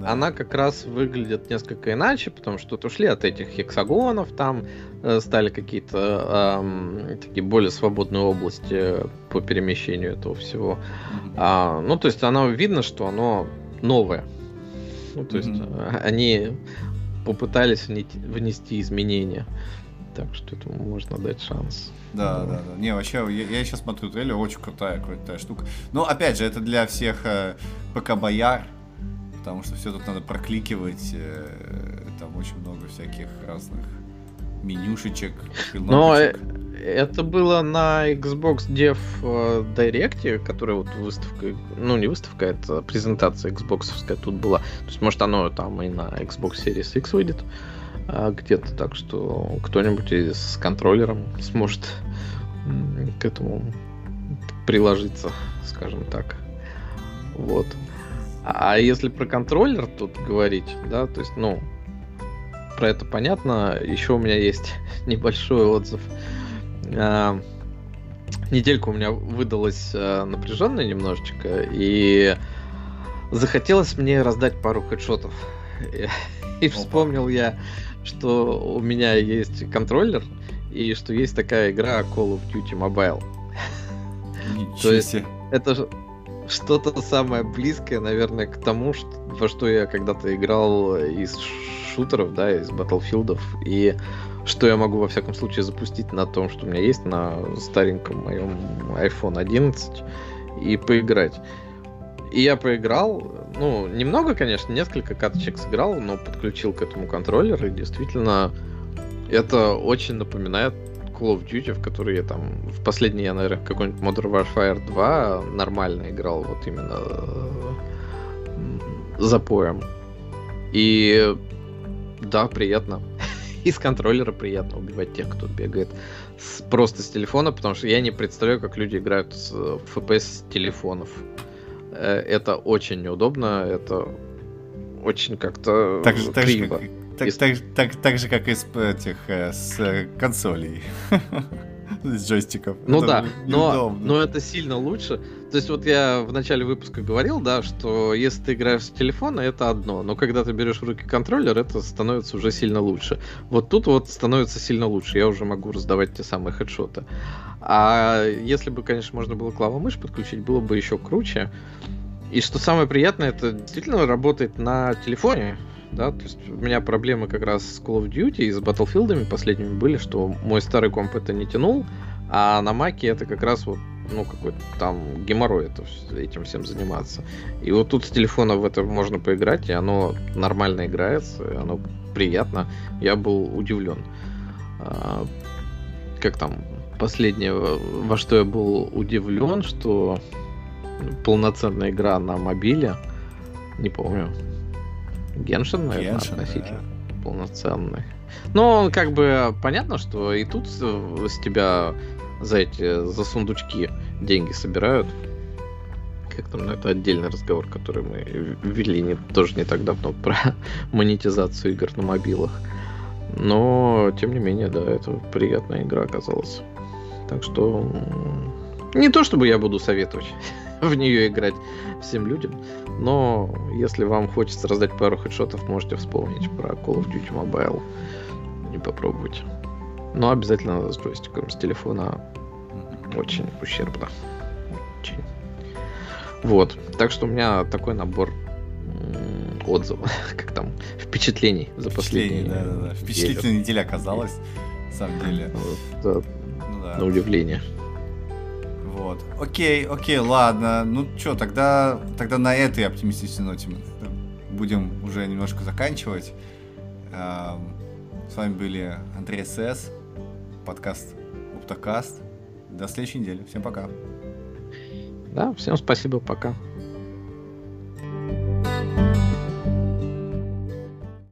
да. она как раз выглядит несколько иначе, потому что тут ушли от этих хексагонов, там э, стали какие-то э, такие более свободные области по перемещению этого всего. Mm-hmm. А, ну, то есть оно видно, что оно новое. Ну, то есть mm-hmm. они попытались внести изменения. Так что этому можно дать шанс. Да, да, да. Не, вообще, я, я сейчас смотрю трейлер, очень крутая, крутая штука. Но опять же, это для всех э, ПК-бояр, потому что все тут надо прокликивать, э, там очень много всяких разных менюшечек, Но э, это было на Xbox Dev э, Direct, которая вот выставка, ну не выставка, это презентация Xbox тут была. То есть, может, оно там и на Xbox Series X выйдет а, где-то, так что кто-нибудь с контроллером сможет к этому приложиться, скажем так. Вот. А если про контроллер тут говорить, да, то есть, ну, про это понятно. Еще у меня есть небольшой отзыв. А, неделька у меня выдалась а, напряженная немножечко, и захотелось мне раздать пару хедшотов. И, вспомнил я, что у меня есть контроллер, и что есть такая игра Call of Duty Mobile. То есть, это что-то самое близкое, наверное, к тому, что, во что я когда-то играл из шутеров, да, из батлфилдов, и что я могу, во всяком случае, запустить на том, что у меня есть на стареньком моем iPhone 11 и поиграть. И я поиграл, ну, немного, конечно, несколько каточек сыграл, но подключил к этому контроллер, и действительно это очень напоминает Call of Duty, в который я там в последний, я, наверное, какой-нибудь Modern Warfare 2 нормально играл, вот именно запоем. И да, приятно. Из контроллера приятно убивать тех, кто бегает с, просто с телефона, потому что я не представляю, как люди играют с FPS э, с телефонов. Э, это очень неудобно, это очень как-то так же, так же, как, так, так, так, так же, как и с этих э, с консолей. с джойстиков. Ну это да, но, но это сильно лучше. То есть вот я в начале выпуска говорил, да, что если ты играешь с телефона, это одно, но когда ты берешь в руки контроллер, это становится уже сильно лучше. Вот тут вот становится сильно лучше, я уже могу раздавать те самые хедшоты. А если бы, конечно, можно было клавомышь подключить, было бы еще круче. И что самое приятное, это действительно работает на телефоне да, то есть у меня проблемы как раз с Call of Duty и с Battlefield'ами последними были, что мой старый комп это не тянул, а на Маке это как раз вот ну, какой-то там геморрой это, этим всем заниматься. И вот тут с телефона в это можно поиграть, и оно нормально играется, и оно приятно. Я был удивлен. А, как там, последнее, во что я был удивлен, что полноценная игра на мобиле, не помню, Геншин, наверное, Genshin, относительно да. полноценный. Но как бы понятно, что и тут с тебя за эти за сундучки деньги собирают. Как там, ну, это отдельный разговор, который мы вели не, тоже не так давно про монетизацию игр на мобилах. Но, тем не менее, да, это приятная игра оказалась. Так что не то чтобы я буду советовать в нее играть всем людям, но если вам хочется раздать пару хедшотов, можете вспомнить про Call of Duty Mobile и попробовать. Но обязательно с джойстиком, с телефона очень ущербно. Очень. Вот. Так что у меня такой набор отзывов, как там, впечатлений за последние. Да, да, да. Впечатлительная неделя оказалась, на самом деле. Вот, ну, да. На удивление. Вот. Окей, окей, ладно. Ну что, тогда, тогда на этой оптимистичной ноте мы будем уже немножко заканчивать. С вами были Андрей СС, подкаст Уптокаст. До следующей недели. Всем пока. Да, всем спасибо, пока.